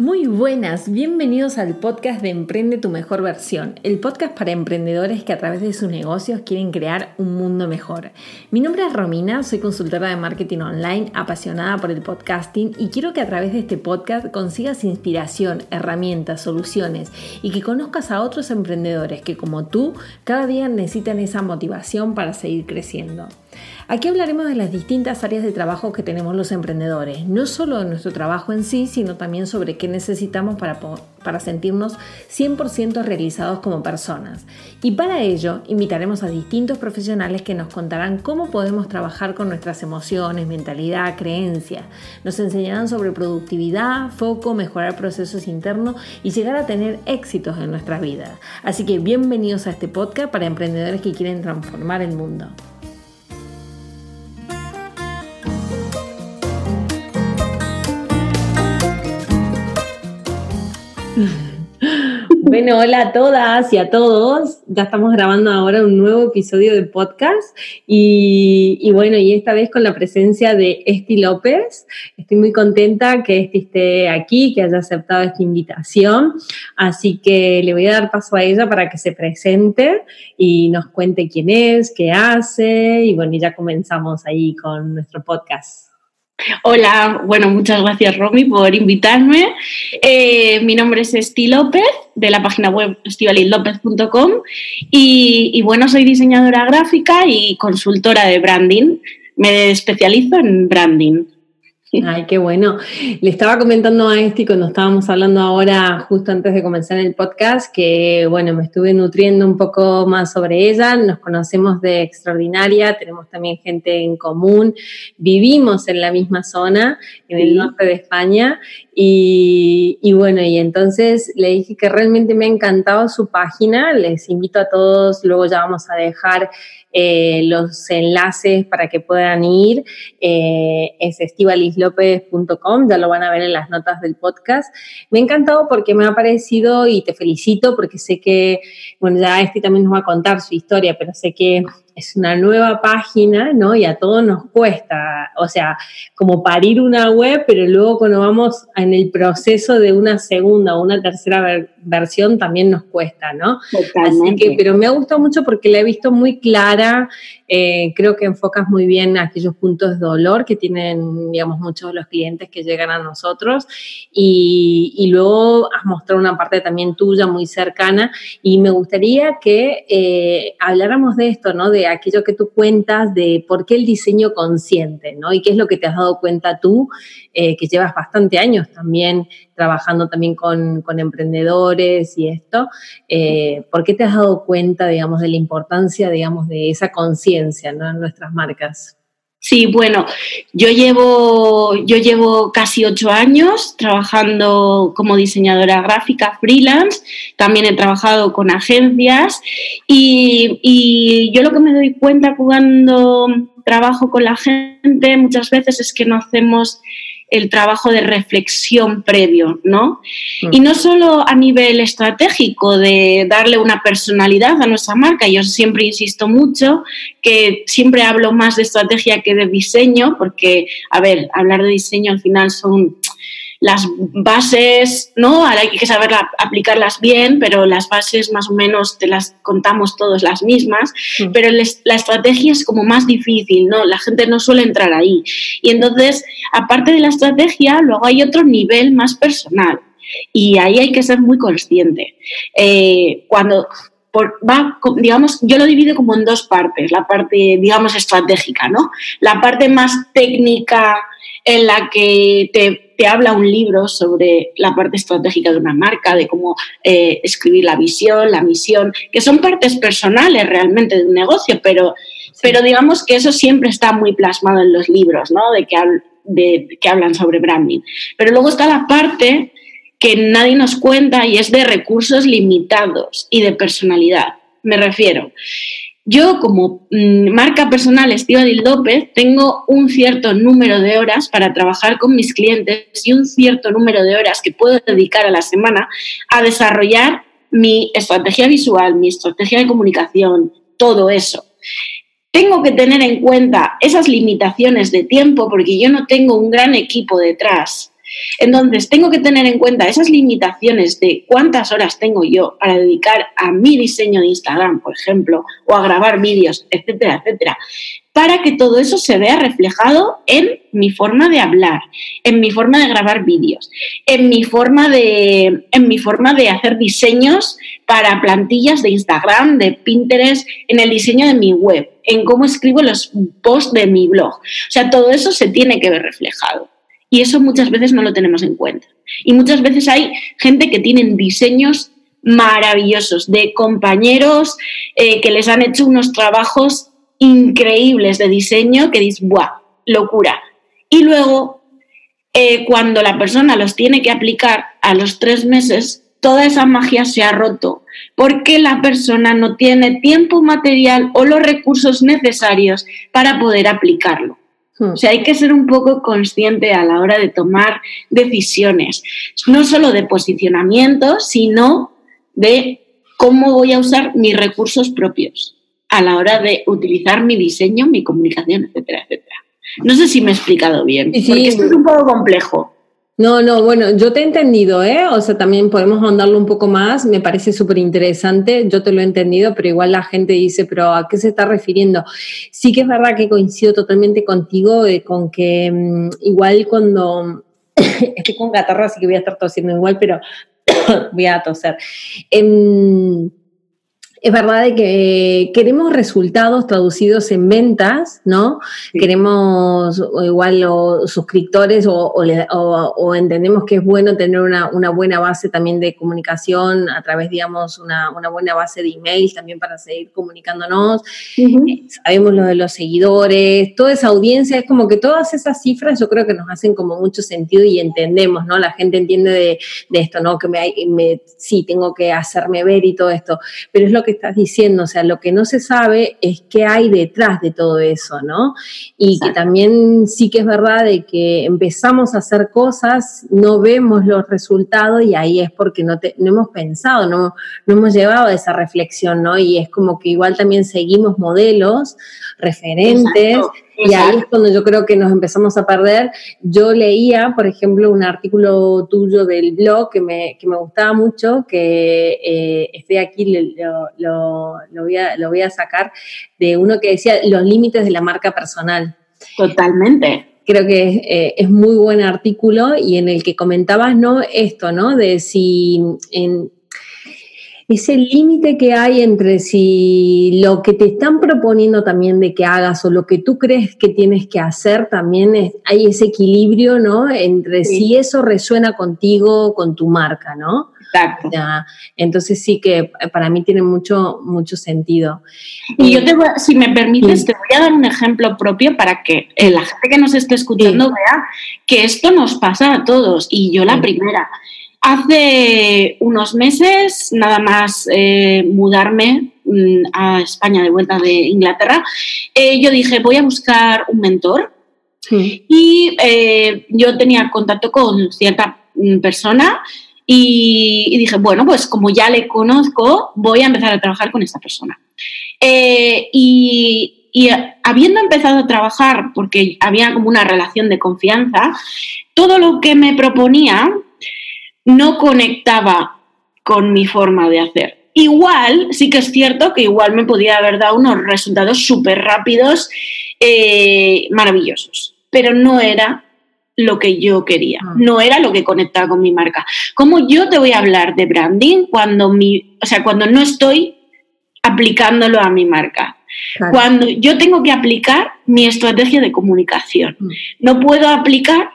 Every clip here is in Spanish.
Muy buenas, bienvenidos al podcast de Emprende tu mejor versión, el podcast para emprendedores que a través de sus negocios quieren crear un mundo mejor. Mi nombre es Romina, soy consultora de marketing online, apasionada por el podcasting y quiero que a través de este podcast consigas inspiración, herramientas, soluciones y que conozcas a otros emprendedores que como tú cada día necesitan esa motivación para seguir creciendo. Aquí hablaremos de las distintas áreas de trabajo que tenemos los emprendedores, no solo de nuestro trabajo en sí, sino también sobre qué necesitamos para, para sentirnos 100% realizados como personas. Y para ello invitaremos a distintos profesionales que nos contarán cómo podemos trabajar con nuestras emociones, mentalidad, creencias. Nos enseñarán sobre productividad, foco, mejorar procesos internos y llegar a tener éxitos en nuestra vida. Así que bienvenidos a este podcast para emprendedores que quieren transformar el mundo. Bueno, hola a todas y a todos. Ya estamos grabando ahora un nuevo episodio de podcast y, bueno, y esta vez con la presencia de Esti López. Estoy muy contenta que Esti esté aquí, que haya aceptado esta invitación. Así que le voy a dar paso a ella para que se presente y nos cuente quién es, qué hace y bueno, ya comenzamos ahí con nuestro podcast. Hola, bueno, muchas gracias Romy por invitarme. Eh, mi nombre es Esti López, de la página web estivalilopez.com y, y bueno, soy diseñadora gráfica y consultora de branding. Me especializo en branding. Ay, qué bueno. Le estaba comentando a Esti cuando estábamos hablando ahora, justo antes de comenzar el podcast, que bueno, me estuve nutriendo un poco más sobre ella. Nos conocemos de extraordinaria, tenemos también gente en común, vivimos en la misma zona, en el norte de España. Y, y, bueno, y entonces le dije que realmente me ha encantado su página. Les invito a todos, luego ya vamos a dejar eh, los enlaces para que puedan ir. Eh, es estivalislopez.com, ya lo van a ver en las notas del podcast. Me ha encantado porque me ha parecido, y te felicito porque sé que, bueno, ya este también nos va a contar su historia, pero sé que es una nueva página, ¿no? Y a todos nos cuesta, o sea, como parir una web, pero luego cuando vamos en el proceso de una segunda o una tercera versión también nos cuesta, ¿no? Así que, pero me ha gustado mucho porque la he visto muy clara, eh, creo que enfocas muy bien aquellos puntos de dolor que tienen, digamos, muchos de los clientes que llegan a nosotros y, y luego has mostrado una parte también tuya muy cercana y me gustaría que eh, habláramos de esto, ¿no? De aquello que tú cuentas de por qué el diseño consciente, ¿no? Y qué es lo que te has dado cuenta tú, eh, que llevas bastante años también trabajando también con, emprendedores y esto. Eh, ¿Por qué te has dado cuenta, digamos, de la importancia, digamos, de esa conciencia, ¿no? En nuestras marcas. Sí, bueno, yo llevo, yo llevo casi ocho años trabajando como diseñadora gráfica freelance, también he trabajado con agencias y, y yo lo que me doy cuenta cuando trabajo con la gente muchas veces es que no hacemos el trabajo de reflexión previo, ¿no? Mm. Y no solo a nivel estratégico de darle una personalidad a nuestra marca, yo siempre insisto mucho que siempre hablo más de estrategia que de diseño, porque, a ver, hablar de diseño al final son las bases, ¿no? Ahora hay que saber aplicarlas bien, pero las bases más o menos te las contamos todos las mismas, mm. pero la estrategia es como más difícil, ¿no? La gente no suele entrar ahí. Y entonces, aparte de la estrategia, luego hay otro nivel más personal. Y ahí hay que ser muy consciente. Eh, cuando va, digamos, yo lo divido como en dos partes, la parte, digamos, estratégica, ¿no? La parte más técnica en la que te te habla un libro sobre la parte estratégica de una marca, de cómo eh, escribir la visión, la misión, que son partes personales realmente de un negocio, pero, pero digamos que eso siempre está muy plasmado en los libros, ¿no? De que, de, que hablan sobre branding. Pero luego está la parte que nadie nos cuenta y es de recursos limitados y de personalidad. Me refiero, yo como mm, marca personal Estivadil López tengo un cierto número de horas para trabajar con mis clientes y un cierto número de horas que puedo dedicar a la semana a desarrollar mi estrategia visual, mi estrategia de comunicación, todo eso. Tengo que tener en cuenta esas limitaciones de tiempo porque yo no tengo un gran equipo detrás Entonces, tengo que tener en cuenta esas limitaciones de cuántas horas tengo yo para dedicar a mi diseño de Instagram, por ejemplo, o a grabar vídeos, etcétera, etcétera, para que todo eso se vea reflejado en mi forma de hablar, en mi forma de grabar vídeos, en mi forma de, en mi forma de hacer diseños para plantillas de Instagram, de Pinterest, en el diseño de mi web, en cómo escribo los posts de mi blog. O sea, todo eso se tiene que ver reflejado. Y eso muchas veces no lo tenemos en cuenta. Y muchas veces hay gente que tienen diseños maravillosos de compañeros eh, que les han hecho unos trabajos increíbles de diseño que dices, ¡buah! Locura. Y luego, eh, cuando la persona los tiene que aplicar a los tres meses, toda esa magia se ha roto porque la persona no tiene tiempo material o los recursos necesarios para poder aplicarlo. Hmm. O sea, hay que ser un poco consciente a la hora de tomar decisiones, no solo de posicionamiento, sino de cómo voy a usar mis recursos propios a la hora de utilizar mi diseño, mi comunicación, etcétera, etcétera. No sé si me he explicado bien, porque esto es un poco complejo. No, no, bueno, yo te he entendido, ¿eh? O sea, también podemos ahondarlo un poco más, me parece súper interesante, yo te lo he entendido, pero igual la gente dice, pero ¿a qué se está refiriendo? Sí que es verdad que coincido totalmente contigo, eh, con que mm, igual cuando, estoy con catarro, así que voy a estar tosiendo igual, pero voy a toser. Em, es verdad de que queremos resultados traducidos en ventas, ¿no? Queremos igual los suscriptores o, entendemos que es bueno tener una, buena base también de comunicación a través, digamos, una, buena base de email también para seguir comunicándonos. Eh, sabemos lo de los seguidores, toda esa audiencia, es como que todas esas cifras yo creo que nos hacen como mucho sentido y entendemos, ¿no? La gente entiende de, esto, ¿no? Que me, me, sí, tengo que hacerme ver y todo esto, pero es lo que estás diciendo, o sea, lo que no se sabe es qué hay detrás de todo eso, ¿no? Y que también sí que es verdad de que empezamos a hacer cosas, no vemos los resultados y ahí es porque no, no hemos pensado, no, no hemos llevado a esa reflexión, ¿no? Y es como que igual también seguimos modelos, referentes. Y ahí es cuando yo creo que nos empezamos a perder. Yo leía, por ejemplo, un artículo tuyo del blog que me, que me gustaba mucho, que eh, estoy aquí, lo, lo, lo, voy a, lo voy a sacar, de uno que decía los límites de la marca personal. Totalmente creo que eh, es muy buen artículo y en el que comentabas, ¿no? Esto, ¿no? De si en, ese límite que hay entre si lo que te están proponiendo también de que hagas o lo que tú crees que tienes que hacer, también hay ese equilibrio, ¿no? Entre si eso resuena contigo, con tu marca, ¿no? Exacto. entonces sí que para mí tiene mucho, mucho sentido. Y yo te voy, si me permites, te voy a dar un ejemplo propio para que eh, la gente que nos esté escuchando vea que esto nos pasa a todos y yo la primera. Hace unos meses, nada más eh, mudarme mm, a España de vuelta de Inglaterra, eh, yo dije, voy a buscar un mentor. Y eh, yo tenía contacto con cierta mm, persona y, dije, bueno, pues como ya le conozco, voy a empezar a trabajar con esta persona. y, y habiendo empezado a trabajar, porque había como una relación de confianza, todo lo que me proponía no conectaba con mi forma de hacer. Igual, sí que es cierto que igual me podía haber dado unos resultados súper rápidos, eh, maravillosos, pero no era lo que yo quería, ah. no era lo que conectaba con mi marca. ¿Cómo yo te voy a hablar de branding cuando, mi, o sea, cuando no estoy aplicándolo a mi marca? Cuando yo tengo que aplicar mi estrategia de comunicación. Mm. No puedo aplicar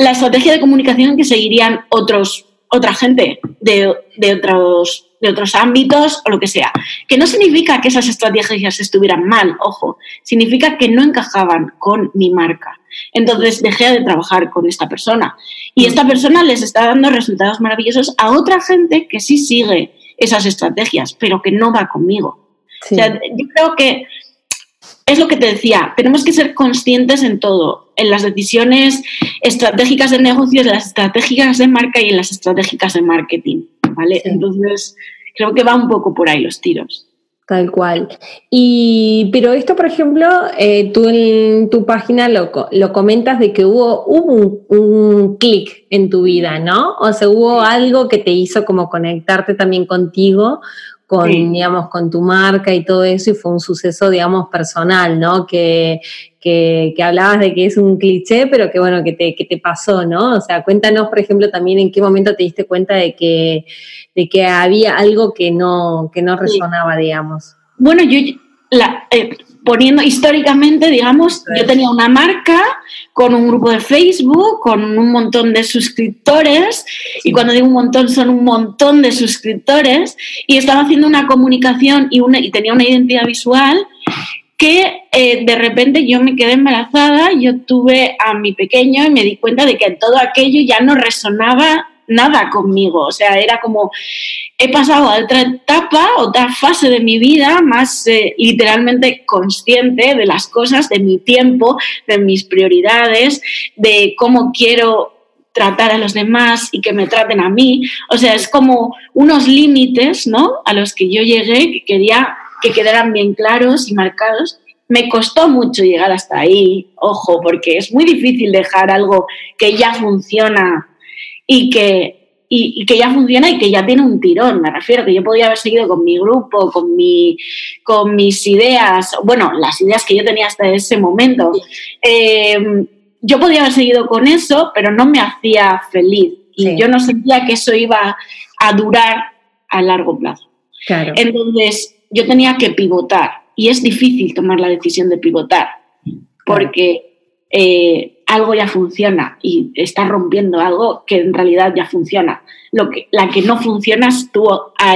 la estrategia de comunicación que seguirían otros, otra gente de, otros, de otros ámbitos o lo que sea. Que no significa que esas estrategias estuvieran mal, ojo, significa que no encajaban con mi marca. Entonces dejé de trabajar con esta persona. Y esta persona les está dando resultados maravillosos a otra gente que sí sigue esas estrategias, pero que no va conmigo. O sea, yo creo que es lo que te decía, tenemos que ser conscientes en todo, en las decisiones estratégicas de negocios, en las estratégicas de marca y en las estratégicas de marketing, ¿vale? Entonces, creo que va un poco por ahí los tiros. Tal cual. Y, pero esto, por ejemplo, eh, tú en tu página lo, lo comentas de que hubo, hubo un, clic en tu vida, ¿no? O sea, hubo algo que te hizo como conectarte también contigo, con, digamos, con tu marca y todo eso, y fue un suceso, digamos, personal, ¿no? Que, que, que, hablabas de que es un cliché, pero que bueno, que te, que te pasó, ¿no? O sea, cuéntanos, por ejemplo, también en qué momento te diste cuenta de que de que había algo que no, que no resonaba, digamos. Bueno, yo la, eh, poniendo históricamente, digamos, yo tenía una marca con un grupo de Facebook, con un montón de suscriptores, y cuando digo un montón son un montón de suscriptores, y estaba haciendo una comunicación y, una, y tenía una identidad visual que eh, de repente yo me quedé embarazada, yo tuve a mi pequeño y me di cuenta de que todo aquello ya no resonaba nada conmigo. O sea, era como, he pasado a otra etapa, otra fase de mi vida más eh, literalmente consciente de las cosas, de mi tiempo, de mis prioridades, de cómo quiero tratar a los demás y que me traten a mí. O sea, es como unos límites, ¿no? A los que yo llegué, que quería que quedaran bien claros y marcados. Me costó mucho llegar hasta ahí, ojo, porque es muy difícil dejar algo que ya funciona y que, y, que ya funciona y que ya tiene un tirón, me refiero, que yo podía haber seguido con mi grupo, con, mi, con mis ideas, bueno, las ideas que yo tenía hasta ese momento. Em, yo podía haber seguido con eso, pero no me hacía feliz y yo no sentía que eso iba a durar a largo plazo. Claro. Entonces, yo tenía que pivotar y es difícil tomar la decisión de pivotar porque eh, algo ya funciona y está rompiendo algo que en realidad ya funciona. Lo que, la que no funciona es tú,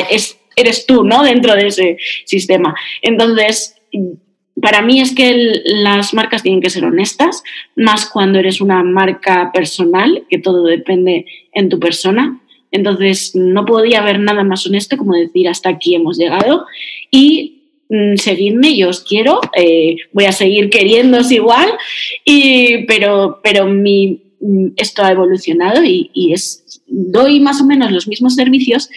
es, eres tú, ¿no? Dentro de ese sistema. Entonces, para mí es que las marcas tienen que ser honestas, más cuando eres una marca personal, que todo depende en tu persona. Entonces, no podía haber nada más honesto como decir hasta aquí hemos llegado y Mm, seguidme, yo os quiero, eh, voy a seguir queriéndos igual, pero mi, mm, esto ha evolucionado y, es, doy más o menos los mismos servicios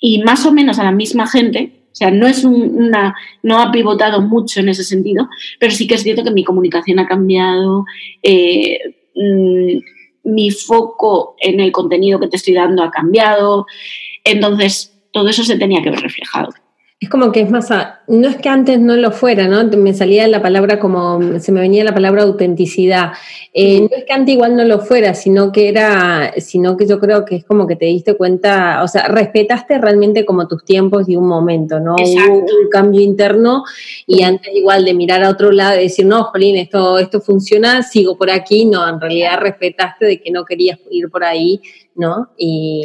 y más o menos a la misma gente. O sea, no es una, no ha pivotado mucho en ese sentido, pero sí que es cierto que mi comunicación ha cambiado, eh, mm, mi foco en el contenido que te estoy dando ha cambiado, entonces todo eso se tenía que ver reflejado. Es como que es más, no es que antes no lo fuera, ¿no? Me salía la palabra como, se me venía la palabra autenticidad. Eh, no es que antes igual no lo fuera, sino que era, sino que yo creo que es como que te diste cuenta, o sea, respetaste realmente como tus tiempos y un momento, ¿no? Hubo un cambio interno y antes igual de mirar a otro lado y decir, no, Jolín, esto, esto funciona, sigo por aquí, no, en realidad respetaste de que no querías ir por ahí, ¿no? Y,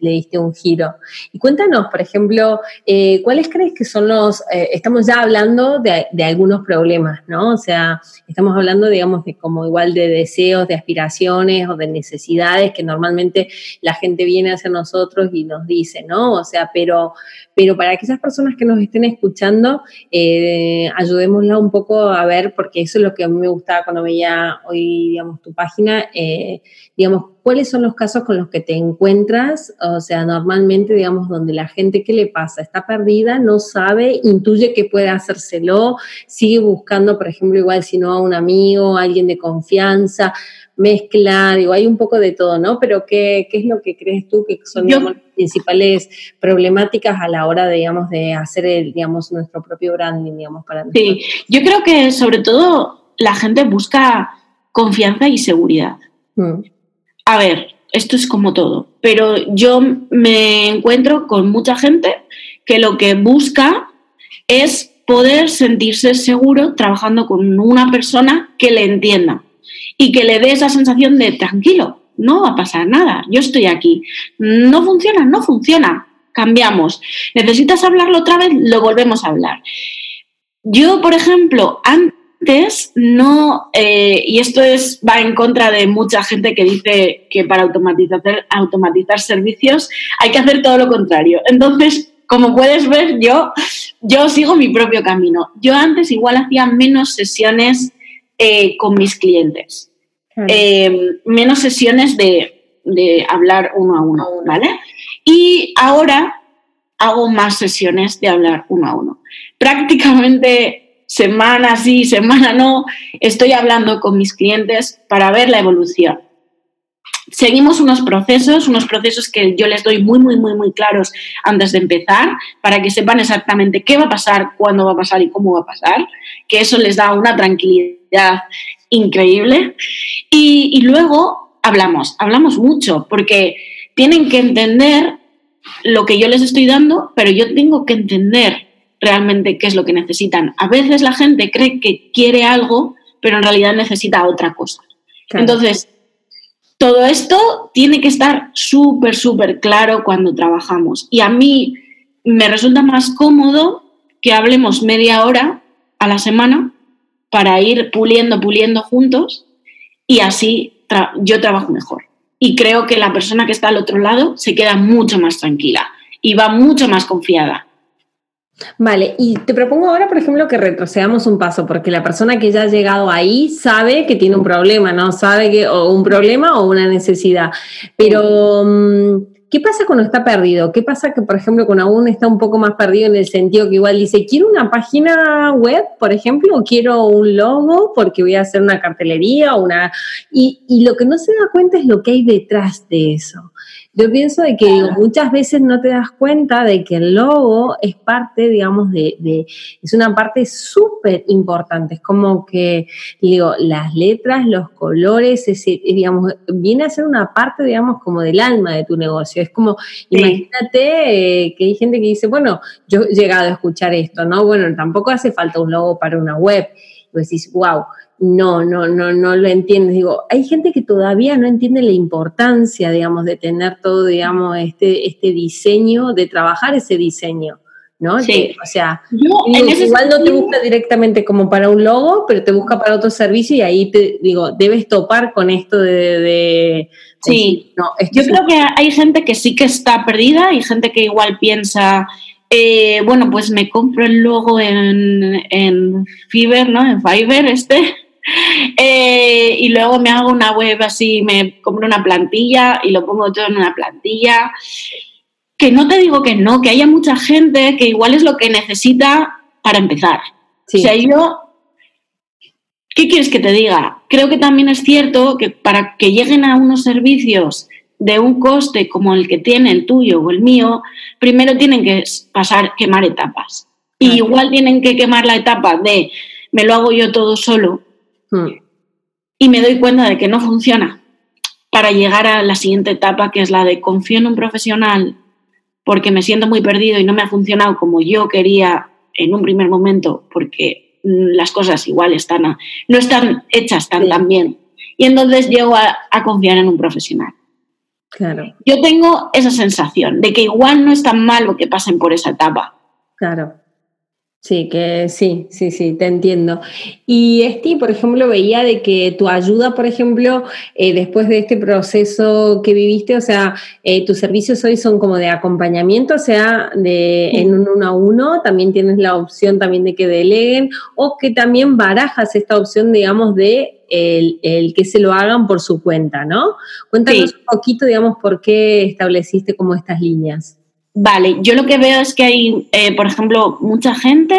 le diste un giro. Y cuéntanos, por ejemplo, eh, ¿cuáles crees que son los, eh, estamos ya hablando de, algunos problemas, ¿no? O sea, estamos hablando, digamos, de como igual de deseos, de aspiraciones o de necesidades que normalmente la gente viene hacia nosotros y nos dice, ¿no? O sea, pero, pero para aquellas personas que nos estén escuchando, eh, ayudémosla un poco a ver, porque eso es lo que a mí me gustaba cuando veía hoy, digamos, tu página, eh, digamos, ¿cuáles son los casos con los que te encuentras? O sea, normalmente, digamos, donde la gente, ¿qué le pasa? Está perdida, no sabe, intuye que puede hacérselo, sigue buscando, por ejemplo, igual si no a un amigo, a alguien de confianza, mezcla, digo, hay un poco de todo, ¿no? Pero ¿qué, qué es lo que crees tú que son las principales problemáticas a la hora, digamos, de hacer, el, digamos, nuestro propio branding, digamos, para Sí, yo creo que sobre todo la gente busca confianza y seguridad. Mm a ver, esto es como todo, pero yo me encuentro con mucha gente que lo que busca es poder sentirse seguro trabajando con una persona que le entienda y que le dé esa sensación de tranquilo, no va a pasar nada, yo estoy aquí. No funciona, no funciona, cambiamos. Necesitas hablarlo otra vez, lo volvemos a hablar. Yo, por ejemplo, antes antes no, eh, y esto es, va en contra de mucha gente que dice que para automatizar, automatizar servicios hay que hacer todo lo contrario. Entonces, como puedes ver, yo, yo sigo mi propio camino. Yo antes igual hacía menos sesiones eh, con mis clientes, eh, menos sesiones de, de hablar uno a uno, ¿vale? Y ahora hago más sesiones de hablar uno a uno. Prácticamente semana sí, semana no, estoy hablando con mis clientes para ver la evolución. Seguimos unos procesos, unos procesos que yo les doy muy, muy, muy, muy claros antes de empezar, para que sepan exactamente qué va a pasar, cuándo va a pasar y cómo va a pasar, que eso les da una tranquilidad increíble. Y, y luego hablamos, hablamos mucho, porque tienen que entender lo que yo les estoy dando, pero yo tengo que entender realmente qué es lo que necesitan. A veces la gente cree que quiere algo, pero en realidad necesita otra cosa. Entonces, todo esto tiene que estar súper, súper claro cuando trabajamos. Y a mí me resulta más cómodo que hablemos media hora a la semana para ir puliendo, puliendo juntos y así yo trabajo mejor. Y creo que la persona que está al otro lado se queda mucho más tranquila y va mucho más confiada. Vale, y te propongo ahora, por ejemplo, que retrocedamos un paso, porque la persona que ya ha llegado ahí sabe que tiene un problema, ¿no? Sabe que o un problema o una necesidad. Pero, mm, ¿qué pasa cuando está perdido? ¿Qué pasa que, por ejemplo, cuando aún está un poco más perdido en el sentido que igual dice, quiero una página web, por ejemplo, o quiero un logo porque voy a hacer una cartelería una... Y, y lo que no se da cuenta es lo que hay detrás de eso. Yo pienso de que muchas veces no te das cuenta de que el logo es parte, digamos, de, es una parte súper importante. Es como que, digo, las letras, los colores, digamos, viene a ser una parte, digamos, como del alma de tu negocio. Es como, imagínate eh, que hay gente que dice, bueno, yo he llegado a escuchar esto, ¿no? Bueno, tampoco hace falta un logo para una web. Y decís, wow, no, no, no, no lo entiendes. Digo, hay gente que todavía no entiende la importancia, digamos, de tener todo, digamos, este, este diseño, de trabajar ese diseño. ¿no? Sí. o sea, igual no te busca directamente como para un logo, pero te busca para otro servicio y ahí te digo, debes topar con esto de... sí, no, yo creo que hay gente que sí que está perdida y gente que igual piensa, eh, bueno, pues me compro el logo en, en Fiverr, ¿no? En Fiverr este eh, y luego me hago una web así, me compro una plantilla y lo pongo todo en una plantilla. Que no te digo que no, que haya mucha gente que igual es lo que necesita para empezar. O sea, yo, ¿qué quieres que te diga? Creo que también es cierto que para que lleguen a unos servicios de un coste como el que tiene el tuyo o el mío, primero tienen que pasar, quemar etapas. Y igual tienen que quemar la etapa de me lo hago yo todo solo Hmm. Y me doy cuenta de que no funciona para llegar a la siguiente etapa, que es la de confío en un profesional porque me siento muy perdido y no me ha funcionado como yo quería en un primer momento, porque mm, las cosas igual están no están hechas tan, bien. Y entonces llego a, a, confiar en un profesional. Claro. Yo tengo esa sensación de que igual no es tan malo que pasen por esa etapa. Claro. Sí, que sí, sí, sí, te entiendo. Y Esti, por ejemplo, veía de que tu ayuda, por ejemplo, eh, después de este proceso que viviste, o sea, eh, tus servicios hoy son como de acompañamiento, o sea, de en un uno a uno, también tienes la opción también de que deleguen o que también barajas esta opción, digamos, de el, que se lo hagan por su cuenta, ¿no? Cuéntanos un poquito, digamos, por qué estableciste como estas líneas. Vale, yo lo que veo es que hay, eh, por ejemplo, mucha gente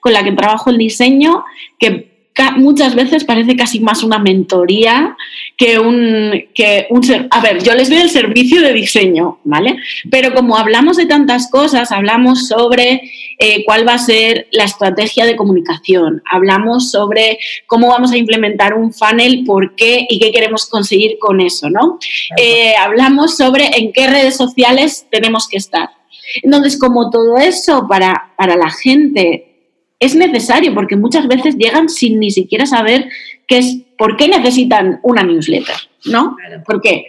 con la que trabajo el diseño que muchas veces parece casi más una mentoría que un, que un... A ver, yo les doy el servicio de diseño, ¿vale? Pero como hablamos de tantas cosas, hablamos sobre eh, cuál va a ser la estrategia de comunicación, hablamos sobre cómo vamos a implementar un funnel, por qué y qué queremos conseguir con eso, ¿no? Eh, hablamos sobre en qué redes sociales tenemos que estar. Entonces, como todo eso para, para la gente es necesario, porque muchas veces llegan sin ni siquiera saber qué es, por qué necesitan una newsletter, ¿no? ¿Por qué?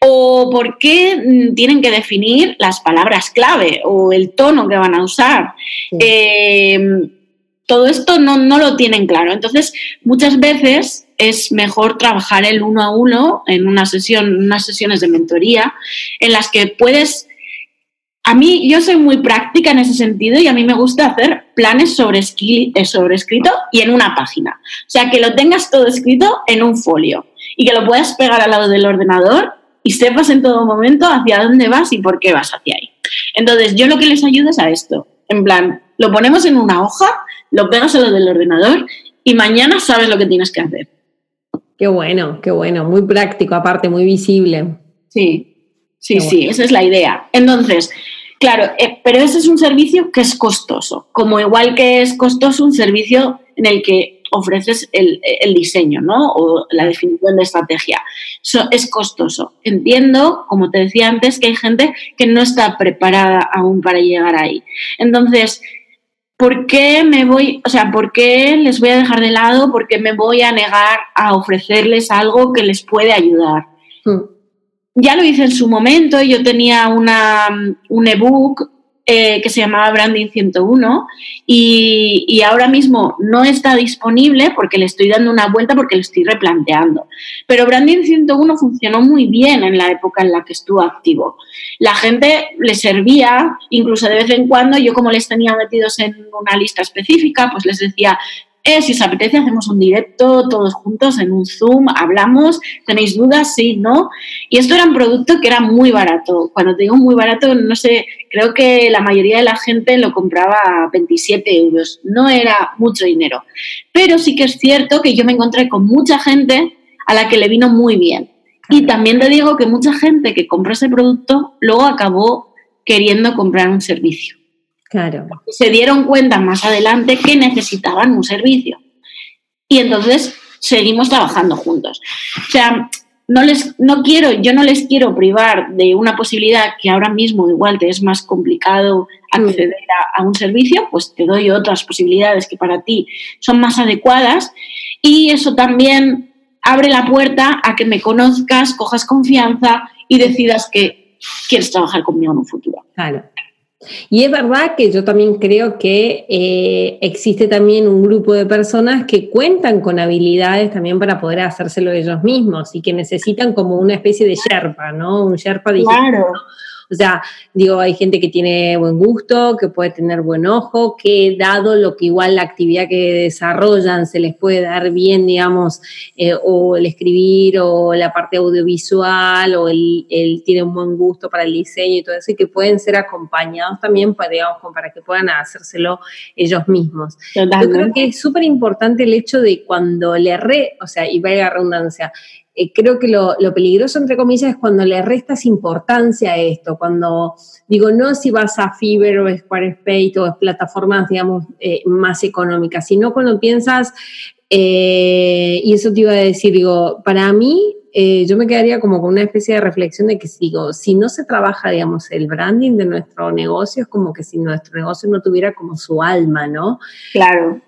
O por qué mm, tienen que definir las palabras clave o el tono que van a usar. Eh, todo esto no, no lo tienen claro. Entonces, muchas veces es mejor trabajar el uno a uno en una sesión, unas sesiones de mentoría, en las que puedes a mí, yo soy muy práctica en ese sentido y a mí me gusta hacer planes sobre, eh, sobre escrito y en una página. O sea, que lo tengas todo escrito en un folio y que lo puedas pegar al lado del ordenador y sepas en todo momento hacia dónde vas y por qué vas hacia ahí. Entonces, yo lo que les ayudo es a esto. En plan, lo ponemos en una hoja, lo pegas a lo del ordenador y mañana sabes lo que tienes que hacer. Qué bueno, qué bueno, muy práctico, aparte, muy visible. Sí, sí, sí, esa es la idea. Entonces, claro, eh, pero ese es un servicio que es costoso, como igual que es costoso un servicio en el que ofreces el, diseño, ¿no? O la definición de estrategia. es costoso. Entiendo, como te decía antes, que hay gente que no está preparada aún para llegar ahí. Entonces, ¿por qué me voy, o sea, por qué les voy a dejar de lado? ¿Por qué me voy a negar a ofrecerles algo que les puede ayudar? Hmm. Ya lo hice en su momento, yo tenía una, un ebook eh, que se llamaba Branding 101 y, y, ahora mismo no está disponible porque le estoy dando una vuelta porque lo estoy replanteando. Pero Branding 101 funcionó muy bien en la época en la que estuvo activo. La gente le servía, incluso de vez en cuando, yo como les tenía metidos en una lista específica, pues les decía, eh, si os apetece, hacemos un directo todos juntos en un Zoom, hablamos, tenéis dudas, sí, no. Y esto era un producto que era muy barato. Cuando te digo muy barato, no sé, creo que la mayoría de la gente lo compraba a 27 euros. No era mucho dinero. Pero sí que es cierto que yo me encontré con mucha gente a la que le vino muy bien. Y también te digo que mucha gente que compró ese producto luego acabó queriendo comprar un servicio. Claro. Se dieron cuenta más adelante que necesitaban un servicio. Y entonces seguimos trabajando juntos. O sea, no les no quiero, yo no les quiero privar de una posibilidad que ahora mismo igual te es más complicado acceder a, a, un servicio, pues te doy otras posibilidades que para ti son más adecuadas y eso también abre la puerta a que me conozcas, cojas confianza y decidas que quieres trabajar conmigo en un futuro. Claro. Y es verdad que yo también creo que eh, existe también un grupo de personas que cuentan con habilidades también para poder hacérselo ellos mismos y que necesitan como una especie de Sherpa, ¿no? Un Sherpa digital. Claro. O sea, digo, hay gente que tiene buen gusto, que puede tener buen ojo, que dado lo que igual la actividad que desarrollan se les puede dar bien, digamos, eh, o el escribir o la parte audiovisual o el, tiene un buen gusto para el diseño y todo eso, y que pueden ser acompañados también para, digamos, para que puedan hacérselo ellos mismos. Yo creo que es súper importante el hecho de cuando le re, o sea, y vaya redundancia, eh, creo que lo, peligroso, entre comillas, es cuando le restas importancia a esto, cuando digo, no si vas a Fiverr o Squarespace o plataformas, digamos, eh, más económicas, sino cuando piensas, eh, y eso te iba a decir, digo, para mí, yo me quedaría como con una especie de reflexión de que, digo, si no se trabaja, digamos, el branding de nuestro negocio, es como que si nuestro negocio no tuviera como su alma, ¿no? Claro.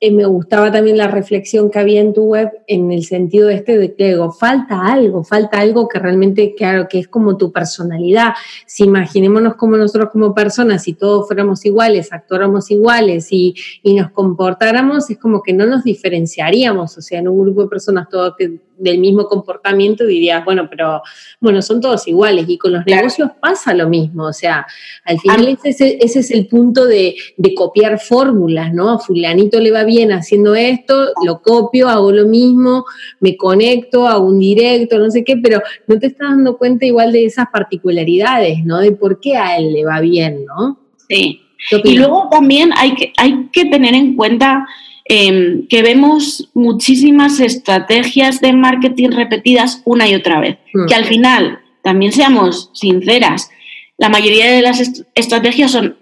Eh, me gustaba también la reflexión que había en tu web en el sentido este de que digo, falta algo, falta algo que realmente, claro, que es como tu personalidad. Si imaginémonos como nosotros como personas, si todos fuéramos iguales, actuáramos iguales y, y nos comportáramos, es como que no nos diferenciaríamos, o sea, en un grupo de personas todos que del mismo comportamiento dirías, bueno, pero bueno, son todos iguales y con los negocios pasa lo mismo, o sea, al final ese, ese, es el punto de, de copiar fórmulas, ¿no? A fulanito le va bien haciendo esto, lo copio, hago lo mismo, me conecto, hago un directo, no sé qué, pero no te estás dando cuenta igual de esas particularidades, ¿no? De por qué a él le va bien, ¿no? Sí. Y luego también hay que, hay que tener en cuenta Em, que vemos muchísimas estrategias de marketing repetidas una y otra vez. Hmm. Que al final, también seamos sinceras, la mayoría de las estrategias son,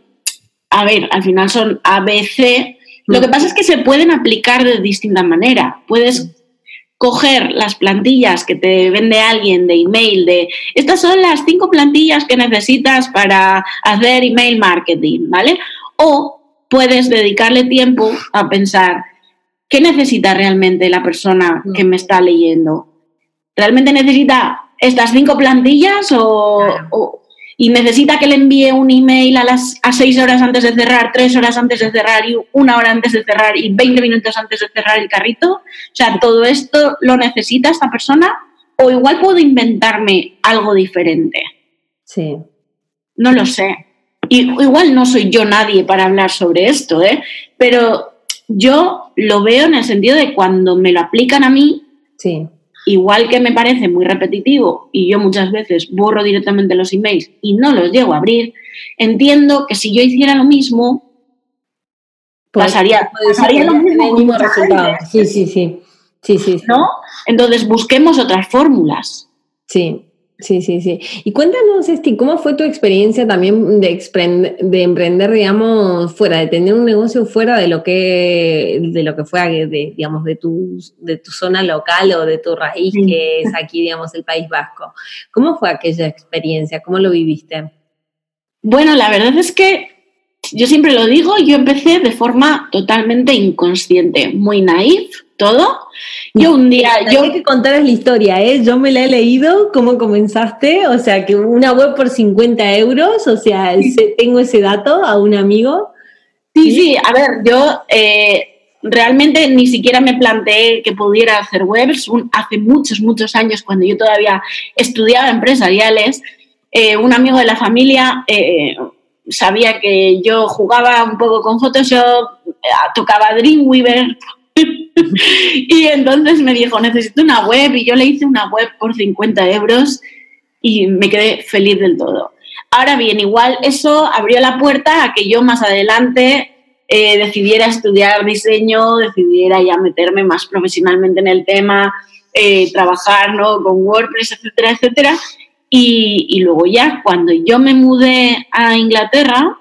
a ver, al final son ABC. Lo que hmm. pasa es que se pueden aplicar de distinta manera. Puedes coger las plantillas que te vende alguien de email, de estas son las cinco plantillas que necesitas para hacer email marketing, ¿vale? O puedes dedicarle tiempo a pensar qué necesita realmente la persona que me está leyendo. ¿Realmente necesita estas cinco plantillas o, y necesita que le envíe un email a las a seis horas antes de cerrar, tres horas antes de cerrar y una hora antes de cerrar y 20 minutos antes de cerrar el carrito? O sea, ¿todo esto lo necesita esta persona? ¿O igual puedo inventarme algo diferente? Sí. No lo sé. Y igual no soy yo nadie para hablar sobre esto, ¿eh? pero yo lo veo en el sentido de cuando me lo aplican a mí, sí. igual que me parece muy repetitivo y yo muchas veces borro directamente los emails y no los llego a abrir, entiendo que si yo hiciera lo mismo, pues, pasaría, pasaría lo mismo. resultado. Sí, sí, sí. Sí, sí, sí. ¿No? Entonces busquemos otras fórmulas. Sí, Sí, sí, sí. Y cuéntanos, Esti, ¿cómo fue tu experiencia también de, de emprender, digamos, fuera, de tener un negocio fuera de lo que, de lo que fue, de, digamos, de tu, de tu zona local o de tu raíz, que es aquí, digamos, el País Vasco? ¿Cómo fue aquella experiencia? ¿Cómo lo viviste? Bueno, la verdad es que yo siempre lo digo, yo empecé de forma totalmente inconsciente, muy naif, todo. Yo un día, yo... Hay que contar la historia, ¿eh? Yo me la he leído, cómo comenzaste, o sea, que una web por 50 euros, o sea, tengo ese dato a un amigo. Sí, sí, a ver, yo eh, realmente ni siquiera me planteé que pudiera hacer webs. hace muchos, muchos años, cuando yo todavía estudiaba empresariales, eh, un amigo de la familia eh, sabía que yo jugaba un poco con Photoshop, tocaba Dreamweaver, y entonces me dijo, necesito una web y yo le hice una web por 50 euros y me quedé feliz del todo. Ahora bien, igual eso abrió la puerta a que yo más adelante eh, decidiera estudiar diseño, decidiera ya meterme más profesionalmente en el tema, eh, trabajar ¿no? con WordPress, etcétera, etcétera. Y, luego ya, cuando yo me mudé a Inglaterra,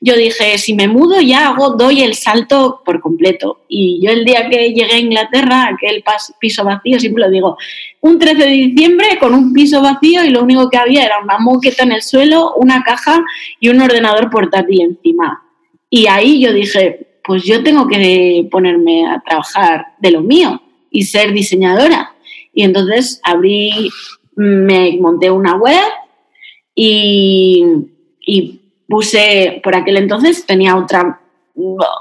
yo dije, si me mudo ya hago, doy el salto por completo. Y yo el día que llegué a Inglaterra, aquel piso vacío, siempre lo digo, un 13 de diciembre con un piso vacío y lo único que había era una moqueta en el suelo, una caja y un ordenador portátil encima. Y ahí yo dije, pues yo tengo que ponerme a trabajar de lo mío y ser diseñadora. Y entonces abrí, me monté una web y, puse, por aquel entonces tenía otra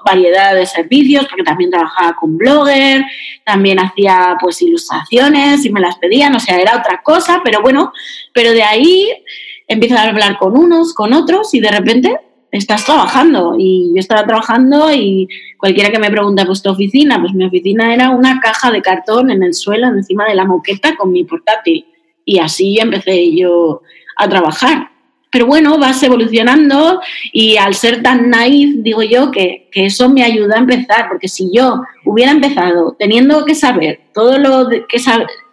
variedad de servicios, porque también trabajaba con blogger, también hacía pues ilustraciones y me las pedían, o sea, era otra cosa, pero bueno, pero de ahí empiezo a hablar con unos, con otros y de repente estás trabajando y yo estaba trabajando y cualquiera que me pregunta pues tu oficina, pues mi oficina era una caja de cartón en el suelo encima de la moqueta con mi portátil y así empecé yo a trabajar pero bueno, vas evolucionando y al ser tan naif, digo yo que, eso me ayuda a empezar, porque si yo hubiera empezado teniendo que saber todo lo que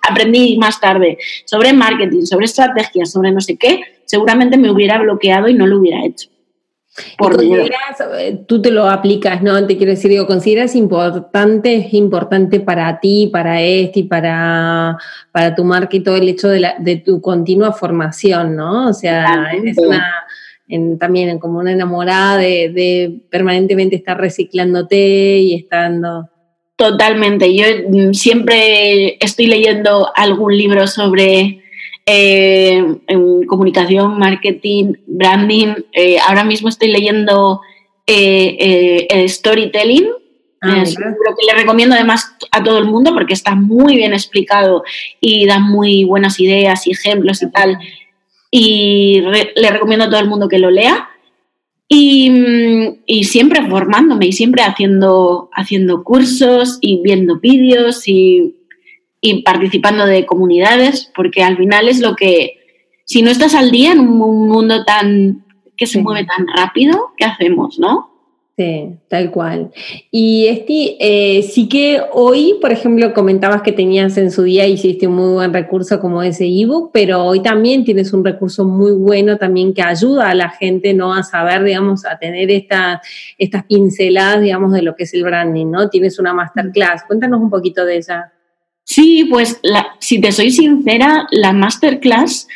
aprendí más tarde sobre marketing, sobre estrategias, sobre no sé qué, seguramente me hubiera bloqueado y no lo hubiera hecho. Eh, tú te lo aplicas, ¿no? Te quiero decir, digo, ¿consideras importante, es importante para ti, para este y para, para tu marca y todo el hecho de, la, de tu continua formación, ¿no? O sea, es una, también como una enamorada de, de permanentemente estar reciclándote y estando... Totalmente, yo mm, siempre estoy leyendo algún libro sobre eh, en comunicación, marketing, branding. Eh, ahora mismo estoy leyendo eh, el storytelling. Ah, es que le recomiendo además a todo el mundo porque está muy bien explicado y da muy buenas ideas y ejemplos y tal. Y le recomiendo a todo el mundo que lo lea. Y, y, siempre formándome y siempre haciendo, haciendo cursos y viendo vídeos y y participando de comunidades, porque al final es lo que, si no estás al día en un mundo tan que se mueve tan rápido, ¿qué hacemos, no? Sí, tal cual. Y Esti, eh, sí que hoy, por ejemplo, comentabas que tenías en su día, hiciste un muy buen recurso como ese ebook, pero hoy también tienes un recurso muy bueno también que ayuda a la gente, ¿no? A saber, digamos, a tener esta, estas pinceladas, digamos, de lo que es el branding, ¿no? Tienes una masterclass. Cuéntanos un poquito de ella. Sí, pues si te soy sincera, la masterclass,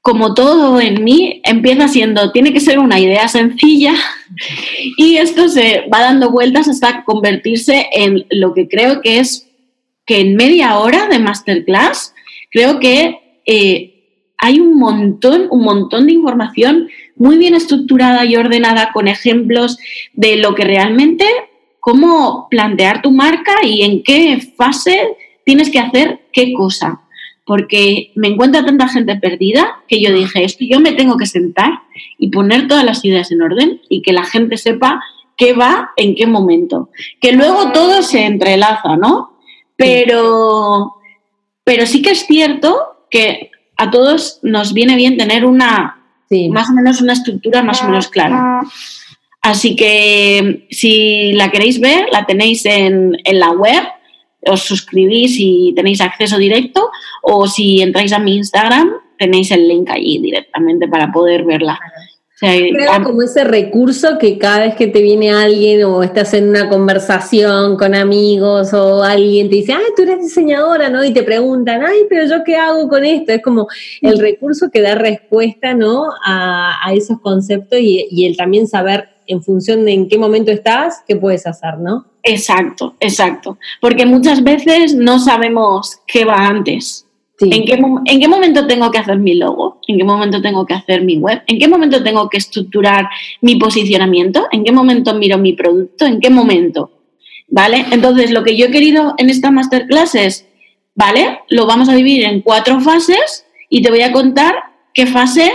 como todo en mí, empieza siendo, tiene que ser una idea sencilla y esto se va dando vueltas hasta convertirse en lo que creo que es que en media hora de masterclass, creo que eh, hay un montón, un montón de información muy bien estructurada y ordenada con ejemplos de lo que realmente, cómo plantear tu marca y en qué fase tienes que hacer qué cosa. Porque me encuentra tanta gente perdida que yo dije, esto yo me tengo que sentar y poner todas las ideas en orden y que la gente sepa qué va en qué momento. Que luego todo se entrelaza, ¿no? Pero Pero sí que es cierto que a todos nos viene bien tener una, más o menos una estructura más o menos clara. Así que si la queréis ver, la tenéis en, en la web, os suscribís y tenéis acceso directo, o si entráis a mi Instagram, tenéis el link allí directamente para poder verla. Creo como ese recurso que cada vez que te viene alguien o estás en una conversación con amigos o alguien te dice, ay, tú eres diseñadora, ¿no? Y te preguntan, ay, pero yo qué hago con esto. Es como el recurso que da respuesta, ¿no? A, esos conceptos y, y el también saber en función de en qué momento estás, qué puedes hacer, ¿no? Exacto, exacto. Porque muchas veces no sabemos qué va antes. ¿En, qué, momento tengo que hacer mi logo? ¿En qué momento tengo que hacer mi web? ¿En qué momento tengo que estructurar mi posicionamiento? ¿En qué momento miro mi producto? ¿En qué momento? ¿Vale? Entonces, lo que yo he querido en esta masterclass es, ¿vale? Lo vamos a dividir en cuatro fases y te voy a contar qué fase